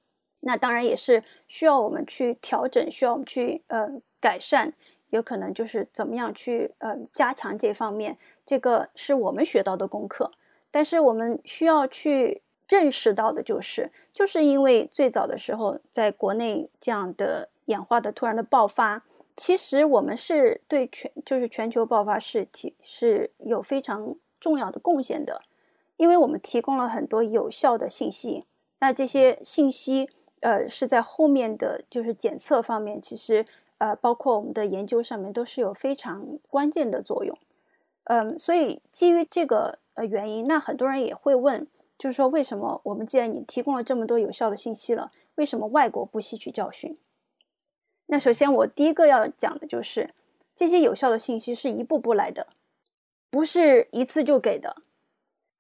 S2: 那当然也是需要我们去调整，需要我们去，呃，改善。有可能就是怎么样去呃加强这方面，这个是我们学到的功课。但是我们需要去认识到的就是，就是因为最早的时候在国内这样的演化的突然的爆发，其实我们是对全就是全球爆发是提是有非常重要的贡献的，因为我们提供了很多有效的信息。那这些信息呃是在后面的就是检测方面，其实。呃，包括我们的研究上面都是有非常关键的作用，嗯，所以基于这个呃原因，那很多人也会问，就是说为什么我们既然你提供了这么多有效的信息了，为什么外国不吸取教训？那首先我第一个要讲的就是这些有效的信息是一步步来的，不是一次就给的，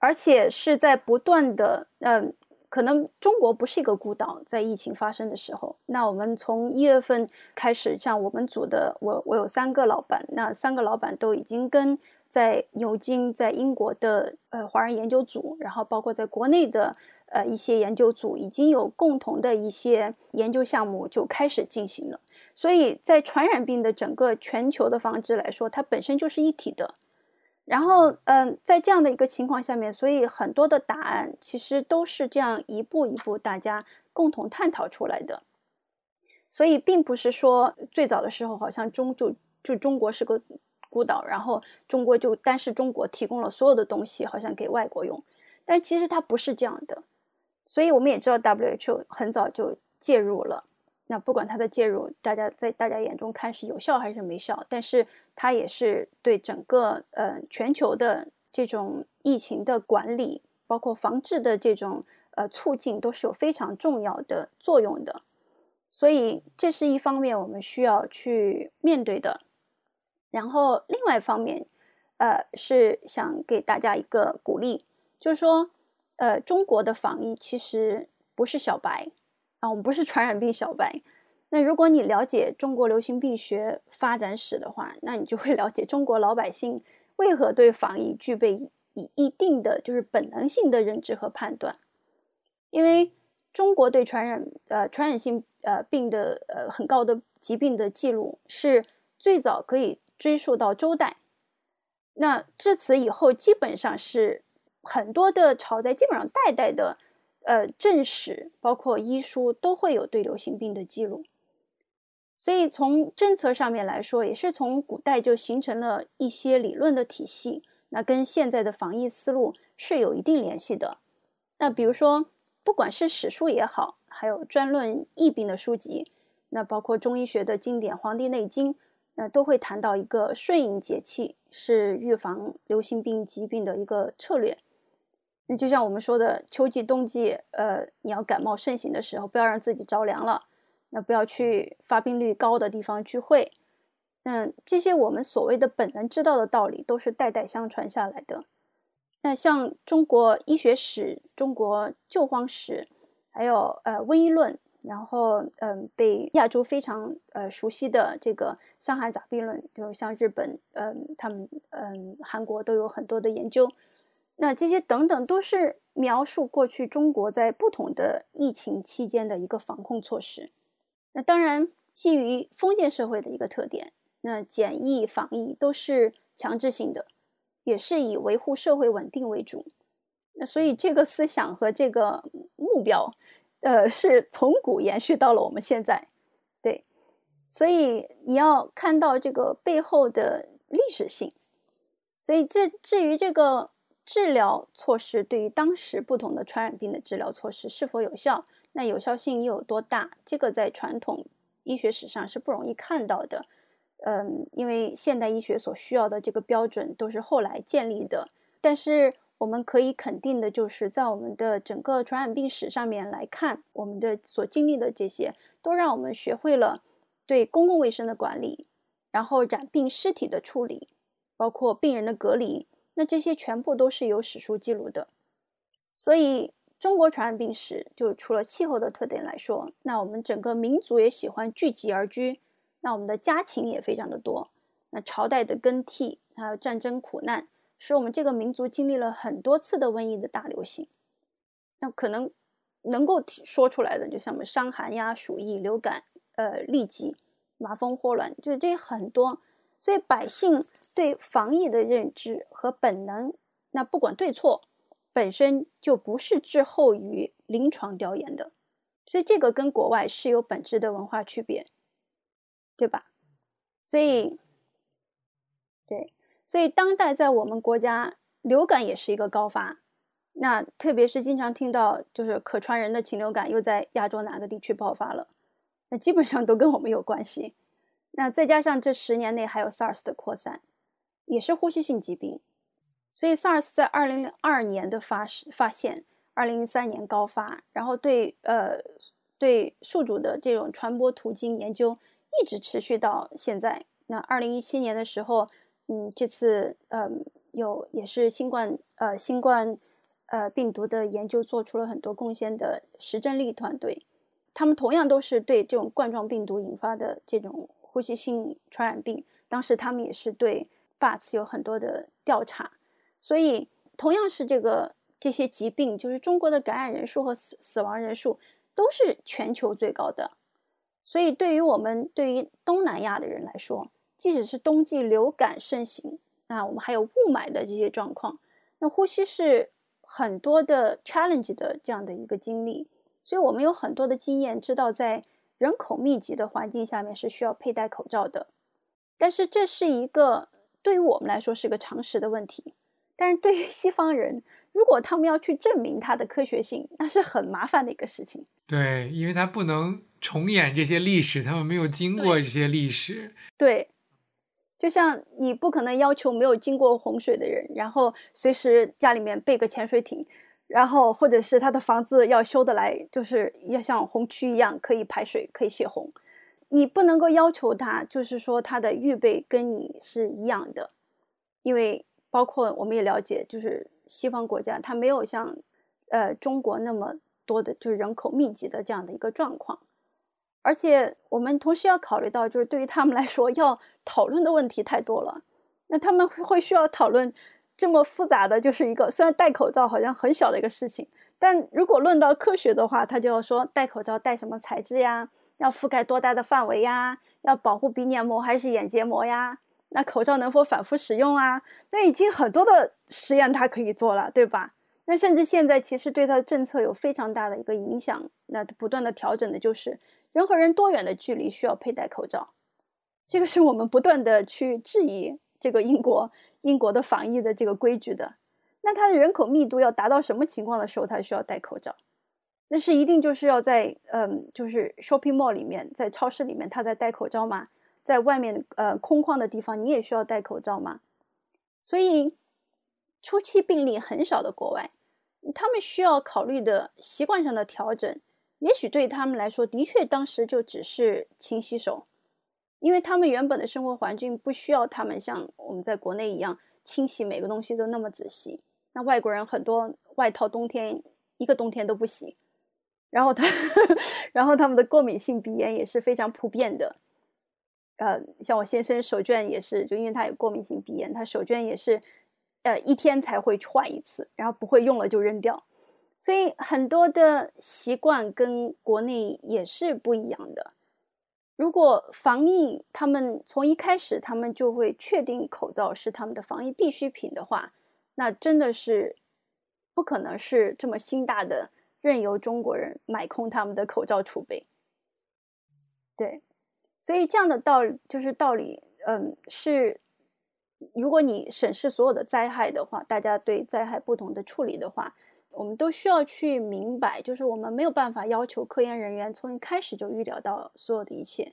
S2: 而且是在不断的嗯。可能中国不是一个孤岛，在疫情发生的时候，那我们从一月份开始，像我们组的，我我有三个老板，那三个老板都已经跟在牛津、在英国的呃华人研究组，然后包括在国内的呃一些研究组，已经有共同的一些研究项目就开始进行了。所以在传染病的整个全球的防治来说，它本身就是一体的。然后，嗯，在这样的一个情况下面，所以很多的答案其实都是这样一步一步大家共同探讨出来的。所以，并不是说最早的时候好像中就就中国是个孤岛，然后中国就单是中国提供了所有的东西，好像给外国用。但其实它不是这样的。所以我们也知道，WHO 很早就介入了。那不管它的介入，大家在大家眼中看是有效还是没效，但是它也是对整个呃全球的这种疫情的管理，包括防治的这种呃促进，都是有非常重要的作用的。所以这是一方面我们需要去面对的。然后另外一方面，呃，是想给大家一个鼓励，就是说，呃，中国的防疫其实不是小白。啊，我们不是传染病小白。那如果你了解中国流行病学发展史的话，那你就会了解中国老百姓为何对防疫具备一一定的就是本能性的认知和判断。因为中国对传染呃传染性呃病的呃很高的疾病的记录是最早可以追溯到周代。那至此以后，基本上是很多的朝代基本上代代的。呃，正史包括医书都会有对流行病的记录，所以从政策上面来说，也是从古代就形成了一些理论的体系，那跟现在的防疫思路是有一定联系的。那比如说，不管是史书也好，还有专论疫病的书籍，那包括中医学的经典《黄帝内经》，那都会谈到一个顺应节气是预防流行病疾病的一个策略。那就像我们说的，秋季、冬季，呃，你要感冒盛行的时候，不要让自己着凉了。那不要去发病率高的地方聚会。嗯，这些我们所谓的本能知道的道理，都是代代相传下来的。那像中国医学史、中国救荒史，还有呃瘟疫论，然后嗯，被亚洲非常呃熟悉的这个《伤寒杂病论》，就像日本，嗯，他们嗯，韩国都有很多的研究。那这些等等都是描述过去中国在不同的疫情期间的一个防控措施。那当然，基于封建社会的一个特点，那检疫防疫都是强制性的，也是以维护社会稳定为主。那所以这个思想和这个目标，呃，是从古延续到了我们现在。对，所以你要看到这个背后的历史性。所以这至于这个。治疗措施对于当时不同的传染病的治疗措施是否有效，那有效性又有多大？这个在传统医学史上是不容易看到的。嗯，因为现代医学所需要的这个标准都是后来建立的。但是我们可以肯定的就是，在我们的整个传染病史上面来看，我们的所经历的这些，都让我们学会了对公共卫生的管理，然后染病尸体的处理，包括病人的隔离。那这些全部都是有史书记录的。所以，中国传染病史就除了气候的特点来说，那我们整个民族也喜欢聚集而居。那我们的家禽也非常的多，那朝代的更替，还有战争苦难，使我们这个民族经历了很多次的瘟疫的大流行。那可能能够说出来的，就像我们伤寒呀、鼠疫、流感、呃痢疾、麻风、霍乱，就是这些很多。所以百姓对防疫的认知和本能，那不管对错，本身就不是滞后于临床调研的。所以这个跟国外是有本质的文化区别。对吧？所以，对，所以当代在我们国家，流感也是一个高发。那特别是经常听到，就是可传人的禽流感又在亚洲哪个地区爆发了，那基本上都跟我们有关系。那再加上这十年内还有 SARS 的扩散，也是呼吸性疾病。所以 SARS 在二零零二年的发发现，二零一三年高发，然后对呃对宿主的这种传播途径研究。一直持续到现在。那二零一七年的时候，嗯，这次嗯有也是新冠呃新冠呃病毒的研究做出了很多贡献的石正丽团队，他们同样都是对这种冠状病毒引发的这种呼吸性传染病，当时他们也是对 BATS 有很多的调查，所以同样是这个这些疾病，就是中国的感染人数和死死亡人数都是全球最高的。所以，对于我们对于东南亚的人来说，即使是冬季流感盛行，那我们还有雾霾的这些状况，那呼吸是很多的 challenge 的这样的一个经历。所以我们有很多的经验，知道在人口密集的环境下面是需要佩戴口罩的。但是这是一个对于我们来说是个常识的问题，但是对于西方人，如果他们要去证明它的科学性，那是很麻烦的一个事情。
S1: 对，因为他不能。重演这些历史，他们没有经过这些历史。
S2: 对，就像你不可能要求没有经过洪水的人，然后随时家里面备个潜水艇，然后或者是他的房子要修得来，就是要像红区一样可以排水、可以泄洪。你不能够要求他，就是说他的预备跟你是一样的，因为包括我们也了解，就是西方国家它没有像呃中国那么多的，就是人口密集的这样的一个状况。而且我们同时要考虑到，就是对于他们来说，要讨论的问题太多了。那他们会需要讨论这么复杂的，就是一个虽然戴口罩好像很小的一个事情，但如果论到科学的话，他就要说戴口罩戴什么材质呀，要覆盖多大的范围呀，要保护鼻黏膜还是眼结膜呀？那口罩能否反复使用啊？那已经很多的实验他可以做了，对吧？那甚至现在其实对他的政策有非常大的一个影响，那不断的调整的就是。人和人多远的距离需要佩戴口罩？这个是我们不断的去质疑这个英国英国的防疫的这个规矩的。那它的人口密度要达到什么情况的时候，它需要戴口罩？那是一定就是要在嗯，就是 shopping mall 里面，在超市里面，他在戴口罩吗？在外面呃空旷的地方，你也需要戴口罩吗？所以初期病例很少的国外，他们需要考虑的习惯上的调整。也许对他们来说，的确当时就只是勤洗手，因为他们原本的生活环境不需要他们像我们在国内一样清洗每个东西都那么仔细。那外国人很多外套冬天一个冬天都不洗，然后他，然后他们的过敏性鼻炎也是非常普遍的。呃，像我先生手绢也是，就因为他有过敏性鼻炎，他手绢也是，呃，一天才会换一次，然后不会用了就扔掉。所以很多的习惯跟国内也是不一样的。如果防疫，他们从一开始他们就会确定口罩是他们的防疫必需品的话，那真的是不可能是这么心大的，任由中国人买空他们的口罩储备。对，所以这样的道理就是道理，嗯，是如果你审视所有的灾害的话，大家对灾害不同的处理的话，我们都需要去明白，就是我们没有办法要求科研人员从一开始就预料到所有的一切。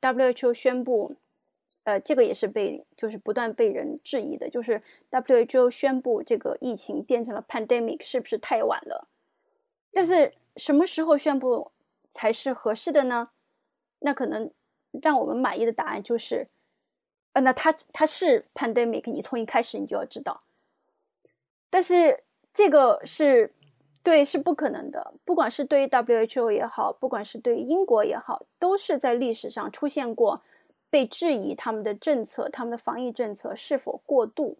S2: WHO 宣布，呃，这个也是被就是不断被人质疑的，就是 WHO 宣布这个疫情变成了 pandemic 是不是太晚了？但是什么时候宣布才是合适的呢？那可能让我们满意的答案就是。呃，那它它是 pandemic，你从一开始你就要知道，但是这个是对是不可能的。不管是对于 WHO 也好，不管是对英国也好，都是在历史上出现过被质疑他们的政策、他们的防疫政策是否过度，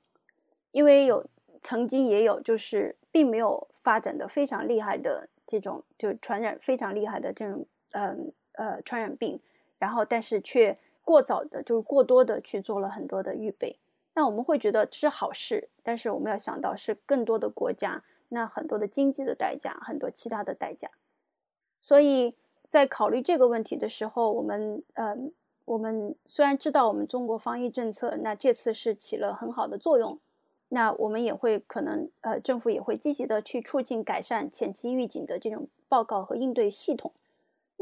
S2: 因为有曾经也有就是并没有发展的非常厉害的这种就传染非常厉害的这种嗯呃传染病，然后但是却。过早的，就是过多的去做了很多的预备，那我们会觉得这是好事，但是我们要想到是更多的国家，那很多的经济的代价，很多其他的代价。所以在考虑这个问题的时候，我们呃，我们虽然知道我们中国防疫政策，那这次是起了很好的作用，那我们也会可能呃，政府也会积极的去促进改善前期预警的这种报告和应对系统。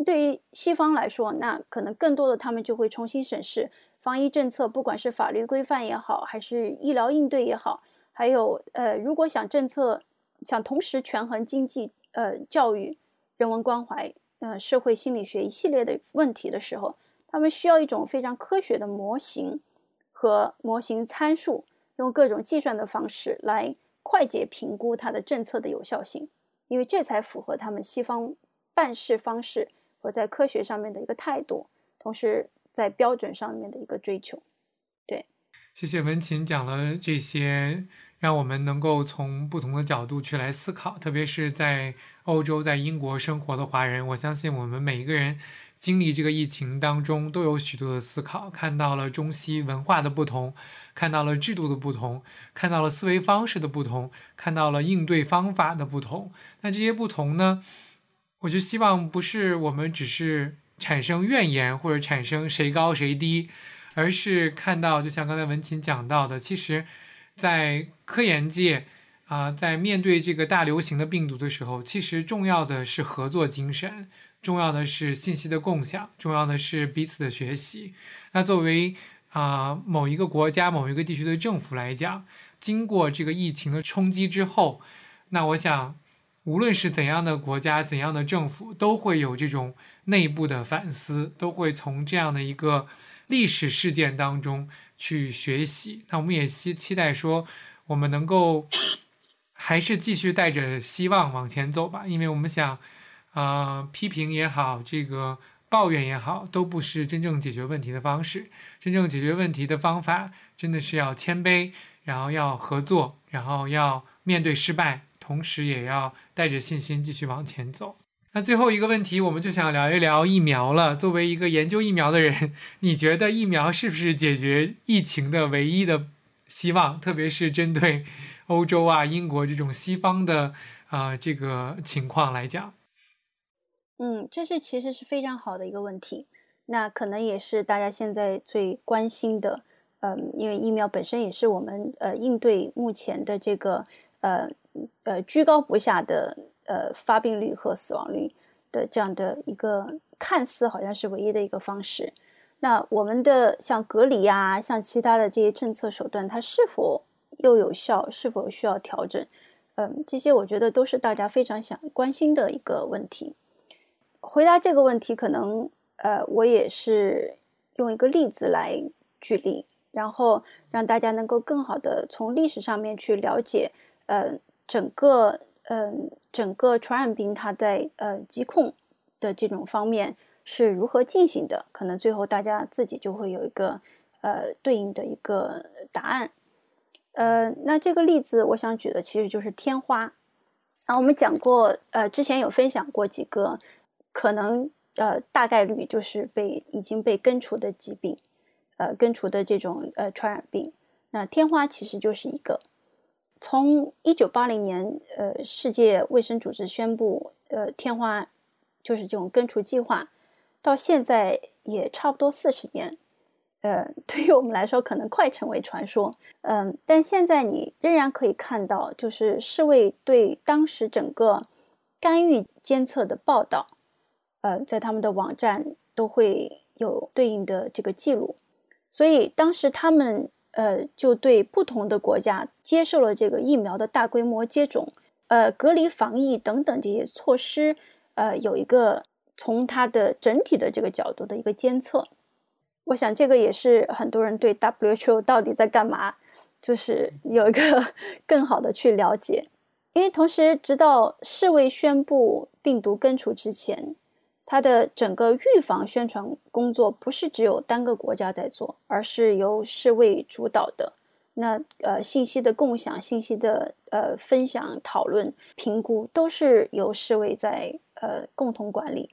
S2: 对于西方来说，那可能更多的他们就会重新审视防疫政策，不管是法律规范也好，还是医疗应对也好，还有呃，如果想政策想同时权衡经济、呃教育、人文关怀、呃社会心理学一系列的问题的时候，他们需要一种非常科学的模型和模型参数，用各种计算的方式来快捷评估它的政策的有效性，因为这才符合他们西方办事方式。和在科学上面的一个态度，同时在标准上面的一个追求，对。
S1: 谢谢文琴讲了这些，让我们能够从不同的角度去来思考。特别是在欧洲、在英国生活的华人，我相信我们每一个人经历这个疫情当中，都有许多的思考，看到了中西文化的不同，看到了制度的不同，看到了思维方式的不同，看到了应对方法的不同。那这些不同呢？我就希望不是我们只是产生怨言或者产生谁高谁低，而是看到，就像刚才文琴讲到的，其实，在科研界啊，在面对这个大流行的病毒的时候，其实重要的是合作精神，重要的是信息的共享，重要的是彼此的学习。那作为啊某一个国家、某一个地区的政府来讲，经过这个疫情的冲击之后，那我想。无论是怎样的国家、怎样的政府，都会有这种内部的反思，都会从这样的一个历史事件当中去学习。那我们也期期待说，我们能够还是继续带着希望往前走吧，因为我们想，啊，批评也好，这个抱怨也好，都不是真正解决问题的方式。真正解决问题的方法，真的是要谦卑，然后要合作，然后要面对失败。同时也要带着信心继续往前走。那最后一个问题，我们就想聊一聊疫苗了。作为一个研究疫苗的人，你觉得疫苗是不是解决疫情的唯一的希望？特别是针对欧洲啊、英国这种西方的啊这个情况来讲。
S2: 嗯，这是其实是非常好的一个问题。那可能也是大家现在最关心的。嗯，因为疫苗本身也是我们呃应对目前的这个呃。呃，居高不下的呃发病率和死亡率的这样的一个看似好像是唯一的一个方式。那我们的像隔离啊，像其他的这些政策手段，它是否又有效？是否需要调整？嗯，这些我觉得都是大家非常想关心的一个问题。回答这个问题，可能呃，我也是用一个例子来举例，然后让大家能够更好的从历史上面去了解，呃。整个嗯，整个传染病它在呃疾控的这种方面是如何进行的？可能最后大家自己就会有一个呃对应的一个答案。呃，那这个例子我想举的其实就是天花。啊，我们讲过，呃，之前有分享过几个可能呃大概率就是被已经被根除的疾病，呃，根除的这种呃传染病。那天花其实就是一个。从一九八零年，呃，世界卫生组织宣布，呃，天花就是这种根除计划，到现在也差不多四十年，呃，对于我们来说可能快成为传说。嗯，但现在你仍然可以看到，就是世卫对当时整个干预监测的报道，呃，在他们的网站都会有对应的这个记录。所以当时他们呃就对不同的国家接受了这个疫苗的大规模接种，呃，隔离防疫等等这些措施，呃，有一个。从它的整体的这个角度的一个监测，我想这个也是很多人对 WHO 到底在干嘛，就是有一个 更好的去了解。因为同时，直到世卫宣布病毒根除之前，它的整个预防宣传工作不是只有单个国家在做，而是由世卫主导的。那呃，信息的共享、信息的呃分享、讨论、评估，都是由世卫在呃共同管理。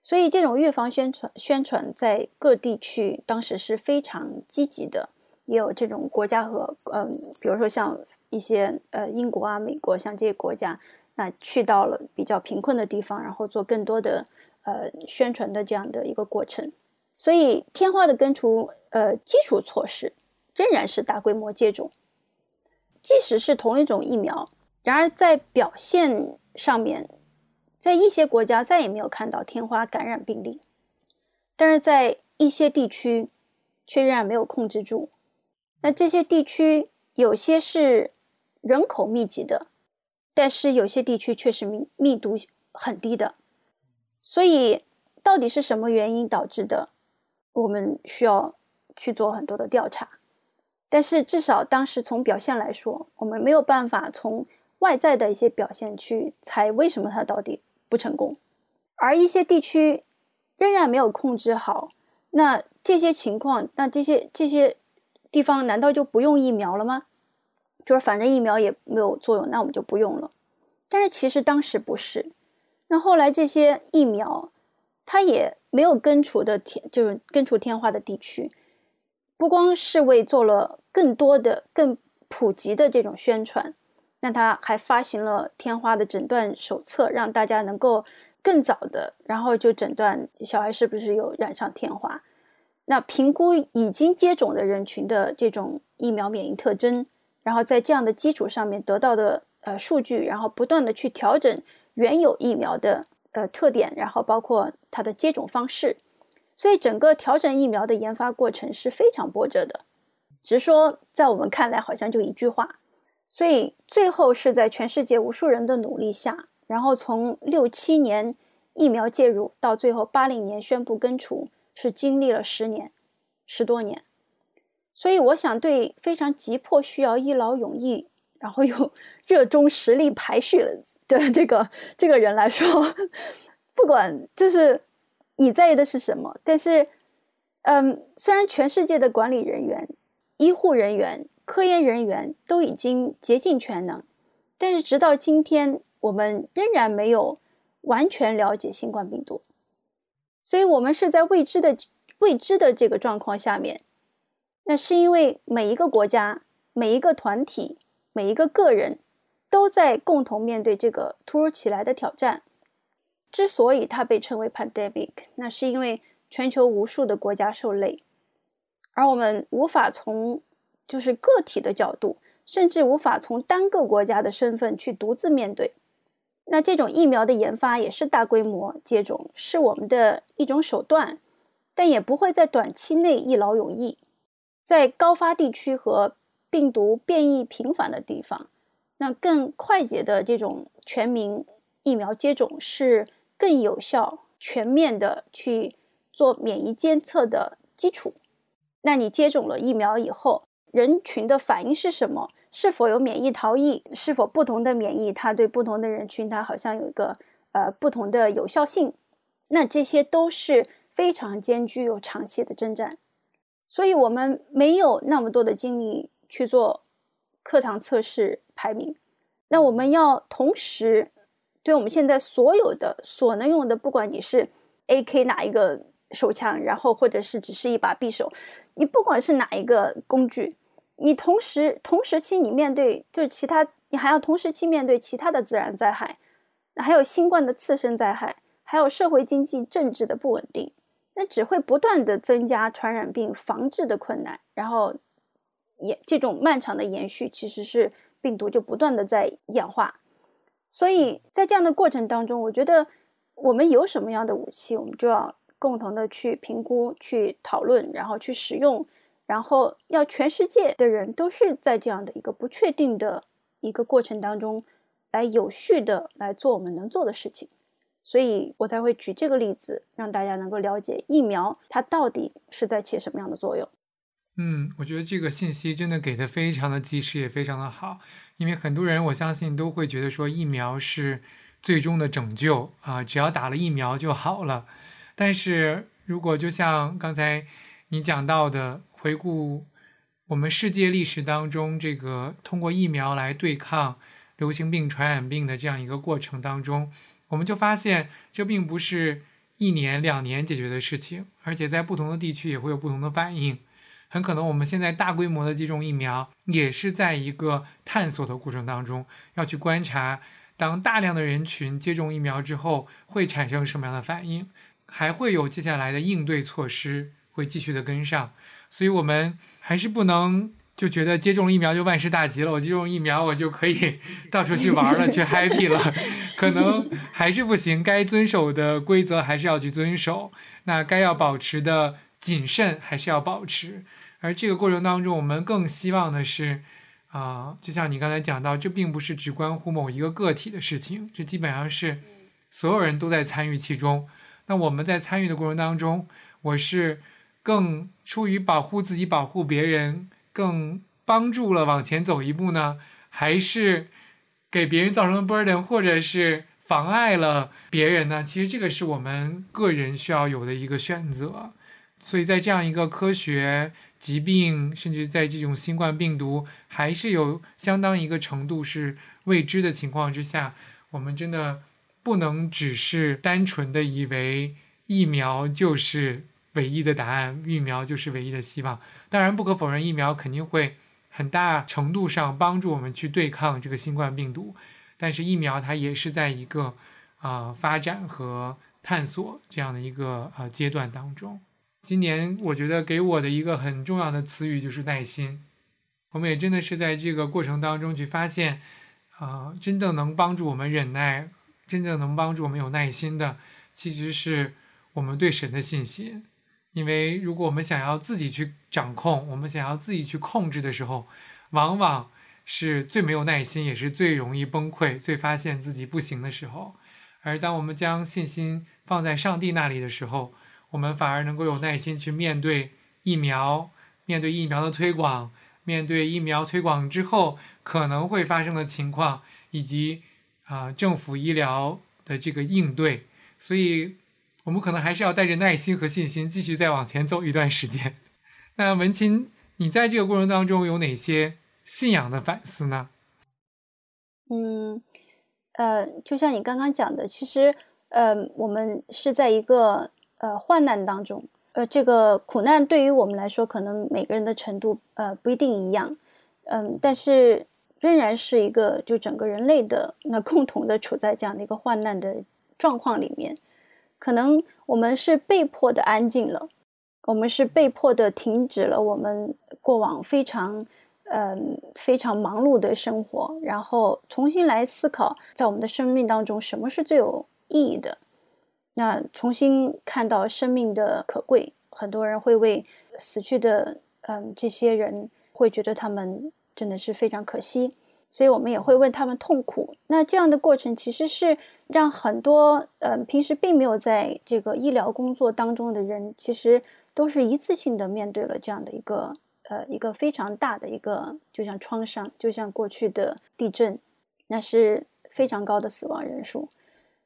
S2: 所以，这种预防宣传宣传在各地区当时是非常积极的，也有这种国家和嗯，比如说像一些呃英国啊、美国像这些国家，那去到了比较贫困的地方，然后做更多的呃宣传的这样的一个过程。所以，天花的根除呃基础措施仍然是大规模接种，即使是同一种疫苗，然而在表现上面。在一些国家再也没有看到天花感染病例，但是在一些地区却仍然没有控制住。那这些地区有些是人口密集的，但是有些地区却是密密度很低的。所以，到底是什么原因导致的？我们需要去做很多的调查。但是至少当时从表现来说，我们没有办法从外在的一些表现去猜为什么它到底。不成功，而一些地区仍然没有控制好。那这些情况，那这些这些地方难道就不用疫苗了吗？就是反正疫苗也没有作用，那我们就不用了。但是其实当时不是。那后来这些疫苗，它也没有根除的天，就是根除天花的地区，不光是为做了更多的、更普及的这种宣传。那他还发行了天花的诊断手册，让大家能够更早的，然后就诊断小孩是不是有染上天花。那评估已经接种的人群的这种疫苗免疫特征，然后在这样的基础上面得到的呃数据，然后不断的去调整原有疫苗的呃特点，然后包括它的接种方式。所以整个调整疫苗的研发过程是非常波折的。只是说在我们看来，好像就一句话。所以最后是在全世界无数人的努力下，然后从六七年疫苗介入到最后八零年宣布根除，是经历了十年，十多年。所以我想对非常急迫需要一劳永逸，然后又 热衷实力排序的这个这个人来说，不管就是你在意的是什么，但是，嗯，虽然全世界的管理人员、医护人员。科研人员都已经竭尽全能，但是直到今天，我们仍然没有完全了解新冠病毒，所以我们是在未知的未知的这个状况下面。那是因为每一个国家、每一个团体、每一个个人都在共同面对这个突如其来的挑战。之所以它被称为 pandemic，那是因为全球无数的国家受累，而我们无法从。就是个体的角度，甚至无法从单个国家的身份去独自面对。那这种疫苗的研发也是大规模接种，是我们的一种手段，但也不会在短期内一劳永逸。在高发地区和病毒变异频繁的地方，那更快捷的这种全民疫苗接种是更有效、全面的去做免疫监测的基础。那你接种了疫苗以后，人群的反应是什么？是否有免疫逃逸？是否不同的免疫，它对不同的人群，它好像有一个呃不同的有效性？那这些都是非常艰巨又长期的征战，所以我们没有那么多的精力去做课堂测试排名。那我们要同时对我们现在所有的所能用的，不管你是 AK 哪一个手枪，然后或者是只是一把匕首，你不管是哪一个工具。你同时同时期你面对就其他，你还要同时期面对其他的自然灾害，那还有新冠的次生灾害，还有社会经济政治的不稳定，那只会不断的增加传染病防治的困难，然后也这种漫长的延续，其实是病毒就不断的在演化。所以在这样的过程当中，我觉得我们有什么样的武器，我们就要共同的去评估、去讨论，然后去使用，然后要全世界的人都是在这样的一个不确定的一个过程当中，来有序的来做我们能做的事情。所以我才会举这个例子，让大家能够了解疫苗它到底是在起什么样的作用。
S1: 嗯，我觉得这个信息真的给的非常的及时，也非常的好。因为很多人我相信都会觉得说疫苗是最终的拯救啊，只要打了疫苗就好了。但是如果就像刚才你讲到的，回顾我们世界历史当中这个通过疫苗来对抗流行病、传染病的这样一个过程当中。我们就发现，这并不是一年两年解决的事情，而且在不同的地区也会有不同的反应。很可能我们现在大规模的接种疫苗，也是在一个探索的过程当中，要去观察，当大量的人群接种疫苗之后，会产生什么样的反应，还会有接下来的应对措施会继续的跟上。所以，我们还是不能。就觉得接种疫苗就万事大吉了，我接种疫苗我就可以 到处去玩了，去 happy 了，可能还是不行。该遵守的规则还是要去遵守，那该要保持的谨慎还是要保持。而这个过程当中，我们更希望的是，啊，就像你刚才讲到，这并不是只关乎某一个个体的事情，这基本上是所有人都在参与其中。那我们在参与的过程当中，我是更出于保护自己、保护别人。更帮助了往前走一步呢，还是给别人造成了 burden，或者是妨碍了别人呢？其实这个是我们个人需要有的一个选择。所以在这样一个科学疾病，甚至在这种新冠病毒还是有相当一个程度是未知的情况之下，我们真的不能只是单纯的以为疫苗就是。唯一的答案，疫苗就是唯一的希望。当然，不可否认，疫苗肯定会很大程度上帮助我们去对抗这个新冠病毒。但是，疫苗它也是在一个啊发展和探索这样的一个呃阶段当中。今年我觉得给我的一个很重要的词语就是耐心。我们也真的是在这个过程当中去发现，啊，真正能帮助我们忍耐，真正能帮助我们有耐心的，其实是我们对神的信心。因为如果我们想要自己去掌控，我们想要自己去控制的时候，往往是最没有耐心，也是最容易崩溃、最发现自己不行的时候。而当我们将信心放在上帝那里的时候，我们反而能够有耐心去面对疫苗，面对疫苗的推广，面对疫苗推广之后可能会发生的情况，以及啊政府医疗的这个应对。所以。我们可能还是要带着耐心和信心，继续再往前走一段时间。那文琴，你在这个过程当中有哪些信仰的反思呢？
S2: 嗯，呃，就像你刚刚讲的，其实，呃，我们是在一个呃患难当中，呃，这个苦难对于我们来说，可能每个人的程度呃不一定一样，嗯，但是仍然是一个就整个人类的那共同的处在这样的一个患难的状况里面。可能我们是被迫的安静了，我们是被迫的停止了我们过往非常，嗯，非常忙碌的生活，然后重新来思考，在我们的生命当中什么是最有意义的。那重新看到生命的可贵，很多人会为死去的，嗯，这些人会觉得他们真的是非常可惜。所以我们也会为他们痛苦。那这样的过程其实是让很多嗯平时并没有在这个医疗工作当中的人，其实都是一次性的面对了这样的一个呃一个非常大的一个，就像创伤，就像过去的地震，那是非常高的死亡人数。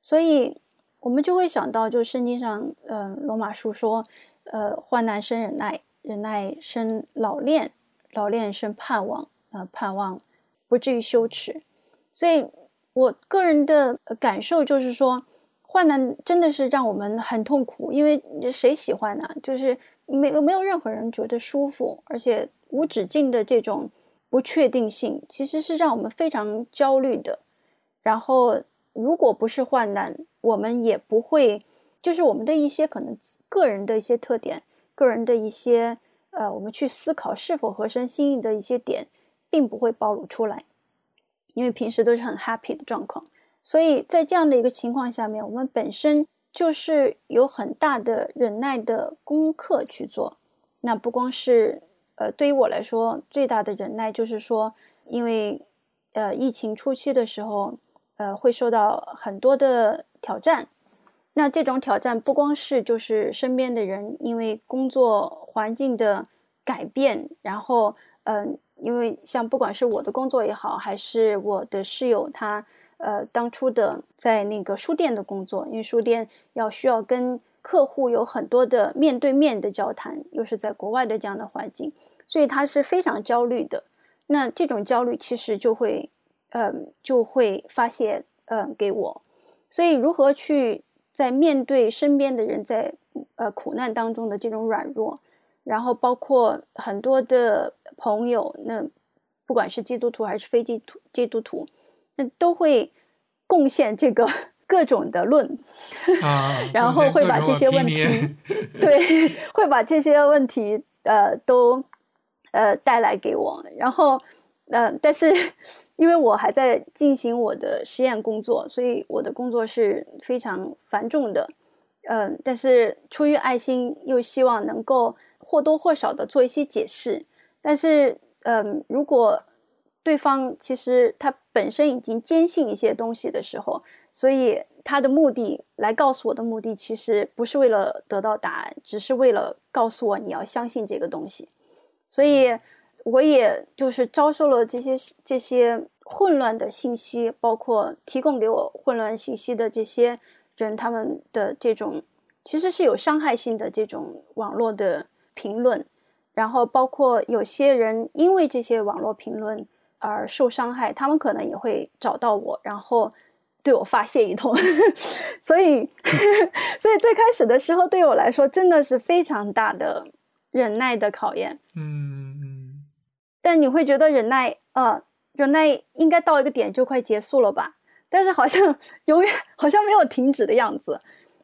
S2: 所以我们就会想到，就圣经上，呃，罗马书说，呃，患难生忍耐，忍耐生老练，老练生盼望，啊，盼望。不至于羞耻，所以我个人的感受就是说，患难真的是让我们很痛苦，因为谁喜欢呢？就是没没有任何人觉得舒服，而且无止境的这种不确定性，其实是让我们非常焦虑的。然后，如果不是患难，我们也不会就是我们的一些可能个人的一些特点，个人的一些呃，我们去思考是否合身心意的一些点，并不会暴露出来，因为平时都是很 happy 的状况。所以在这样的一个情况下面，我们本身就是有很大的忍耐的功课去做。那不光是呃，对于我来说，最大的忍耐就是说，因为呃，疫情初期的时候，呃，会受到很多的挑战。那这种挑战不光是就是身边的人，因为工作环境的改变，然后嗯，因为像不管是我的工作也好，还是我的室友他呃当初的在那个书店的工作，因为书店要需要跟客户有很多的面对面的交谈，又是在国外的这样的环境，所以他是非常焦虑的。那这种焦虑其实就会嗯就会发泄嗯给我，所以如何去？在面对身边的人在呃苦难当中的这种软弱，然后包括很多的朋友，那不管是基督徒还是非基督基督徒，那都会贡献这个 各种的论，然后会把这些问题，对，会把这些问题呃都呃带来给我，然后。嗯，但是因为我还在进行我的实验工作，所以我的工作是非常繁重的。嗯，但是出于爱心，又希望能够或多或少的做一些解释。但是，嗯，如果对方其实他本身已经坚信一些东西的时候，所以他的目的来告诉我的目的，其实不是为了得到答案，只是为了告诉我你要相信这个东西。所以。我也就是遭受了这些这些混乱的信息，包括提供给我混乱信息的这些人，他们的这种其实是有伤害性的这种网络的评论，然后包括有些人因为这些网络评论而受伤害，他们可能也会找到我，然后对我发泄一通。所以，所以最开始的时候，对我来说真的是非常大的忍耐的考验。
S1: 嗯。
S2: 但你会觉得忍耐，呃，忍耐应该到一个点就快结束了吧？但是好像 永远好像没有停止的样子，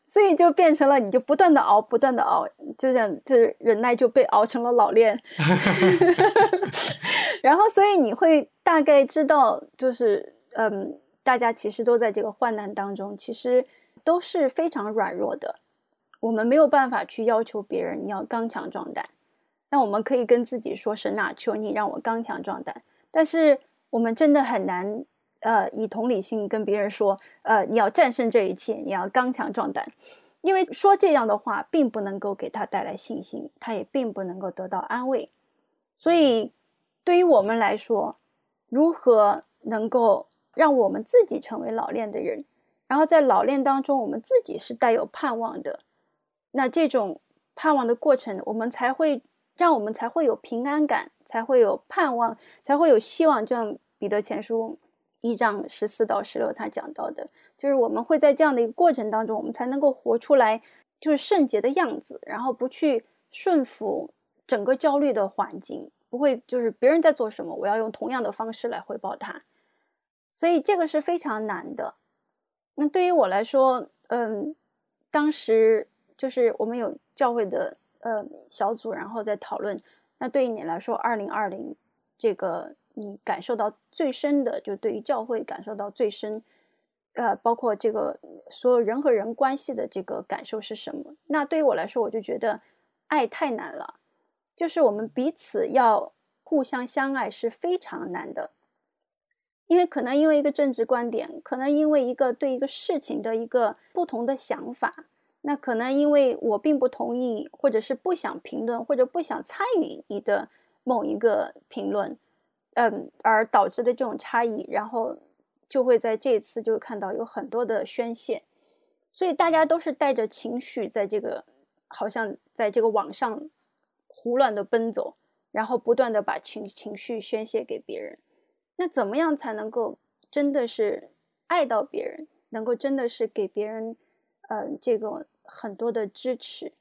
S2: 所以就变成了你就不断的熬，不断的熬，就这样，就是忍耐就被熬成了老练。然后，所以你会大概知道，就是嗯，大家其实都在这个患难当中，其实都是非常软弱的。我们没有办法去要求别人你要刚强壮胆。那我们可以跟自己说：“神啊，求你让我刚强壮胆。”但是我们真的很难，呃，以同理心跟别人说：“呃，你要战胜这一切，你要刚强壮胆。”因为说这样的话，并不能够给他带来信心，他也并不能够得到安慰。所以，对于我们来说，如何能够让我们自己成为老练的人，然后在老练当中，我们自己是带有盼望的，那这种盼望的过程，我们才会。让我们才会有平安感，才会有盼望，才会有希望。就像彼得前书一章十四到十六他讲到的，就是我们会在这样的一个过程当中，我们才能够活出来就是圣洁的样子，然后不去顺服整个焦虑的环境，不会就是别人在做什么，我要用同样的方式来回报他。所以这个是非常难的。那对于我来说，嗯，当时就是我们有教会的。呃，小组然后再讨论。那对于你来说，二零二零这个你感受到最深的，就对于教会感受到最深，呃，包括这个所有人和人关系的这个感受是什么？那对于我来说，我就觉得爱太难了，就是我们彼此要互相相爱是非常难的，因为可能因为一个政治观点，可能因为一个对一个事情的一个不同的想法。那可能因为我并不同意，或者是不想评论，或者不想参与你的某一个评论，嗯，而导致的这种差异，然后就会在这次就看到有很多的宣泄，所以大家都是带着情绪在这个，好像在这个网上胡乱的奔走，然后不断的把情情绪宣泄给别人。那怎么样才能够真的是爱到别人，能够真的是给别人，嗯，这个。很多的支持，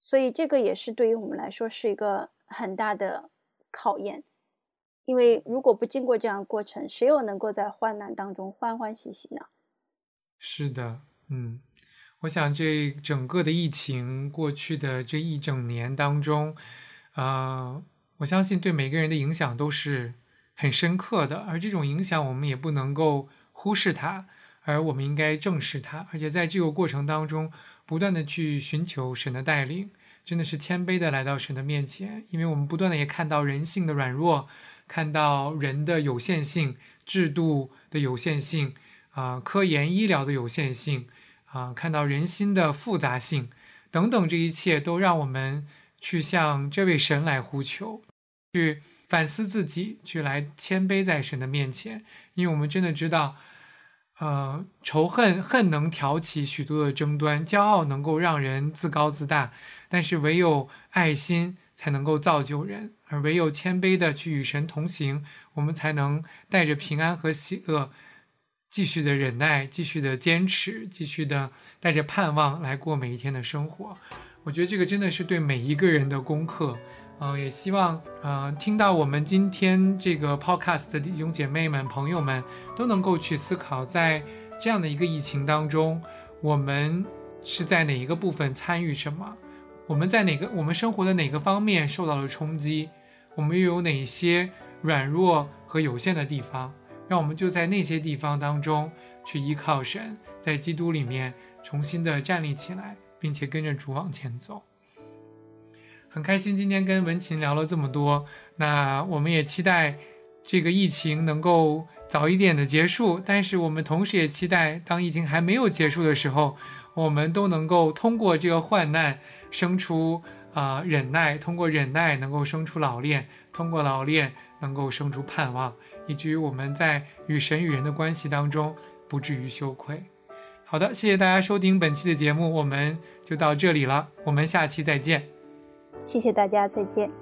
S2: 所以这个也是对于我们来说是一个很大的考验。因为如果不经过这样过程，谁又能够在患难当中欢欢喜喜呢？
S1: 是的，嗯，我想这整个的疫情过去的这一整年当中，啊，我相信对每个人的影响都是很深刻的，而这种影响我们也不能够忽视它，而我们应该正视它，而且在这个过程当中不断的去寻求神的带领，真的是谦卑的来到神的面前，因为我们不断的也看到人性的软弱，看到人的有限性，制度的有限性，啊，科研医疗的有限性。啊，看到人心的复杂性等等，这一切都让我们去向这位神来呼求，去反思自己，去来谦卑在神的面前，因为我们真的知道，呃，仇恨恨能挑起许多的争端，骄傲能够让人自高自大，但是唯有爱心才能够造就人，而唯有谦卑的去与神同行，我们才能带着平安和喜乐。继续的忍耐，继续的坚持，继续的带着盼望来过每一天的生活。我觉得这个真的是对每一个人的功课。嗯，也希望呃听到我们今天这个 podcast 的弟兄姐妹们、朋友们都能够去思考，在这样的一个疫情当中，我们是在哪一个部分参与什么？我们在哪个我们生活的哪个方面受到了冲击？我们又有哪些软弱和有限的地方？让我们就在那些地方当中去依靠神，在基督里面重新的站立起来，并且跟着主往前走。很开心今天跟文琴聊了这么多，那我们也期待这个疫情能够早一点的结束，但是我们同时也期待当疫情还没有结束的时候，我们都能够通过这个患难生出啊忍耐，通过忍耐能够生出老练，通过老练。能够生出盼望，以至于我们在与神与人的关系当中不至于羞愧。好的，谢谢大家收听本期的节目，我们就到这里了，我们下期再见。
S2: 谢谢大家，再见。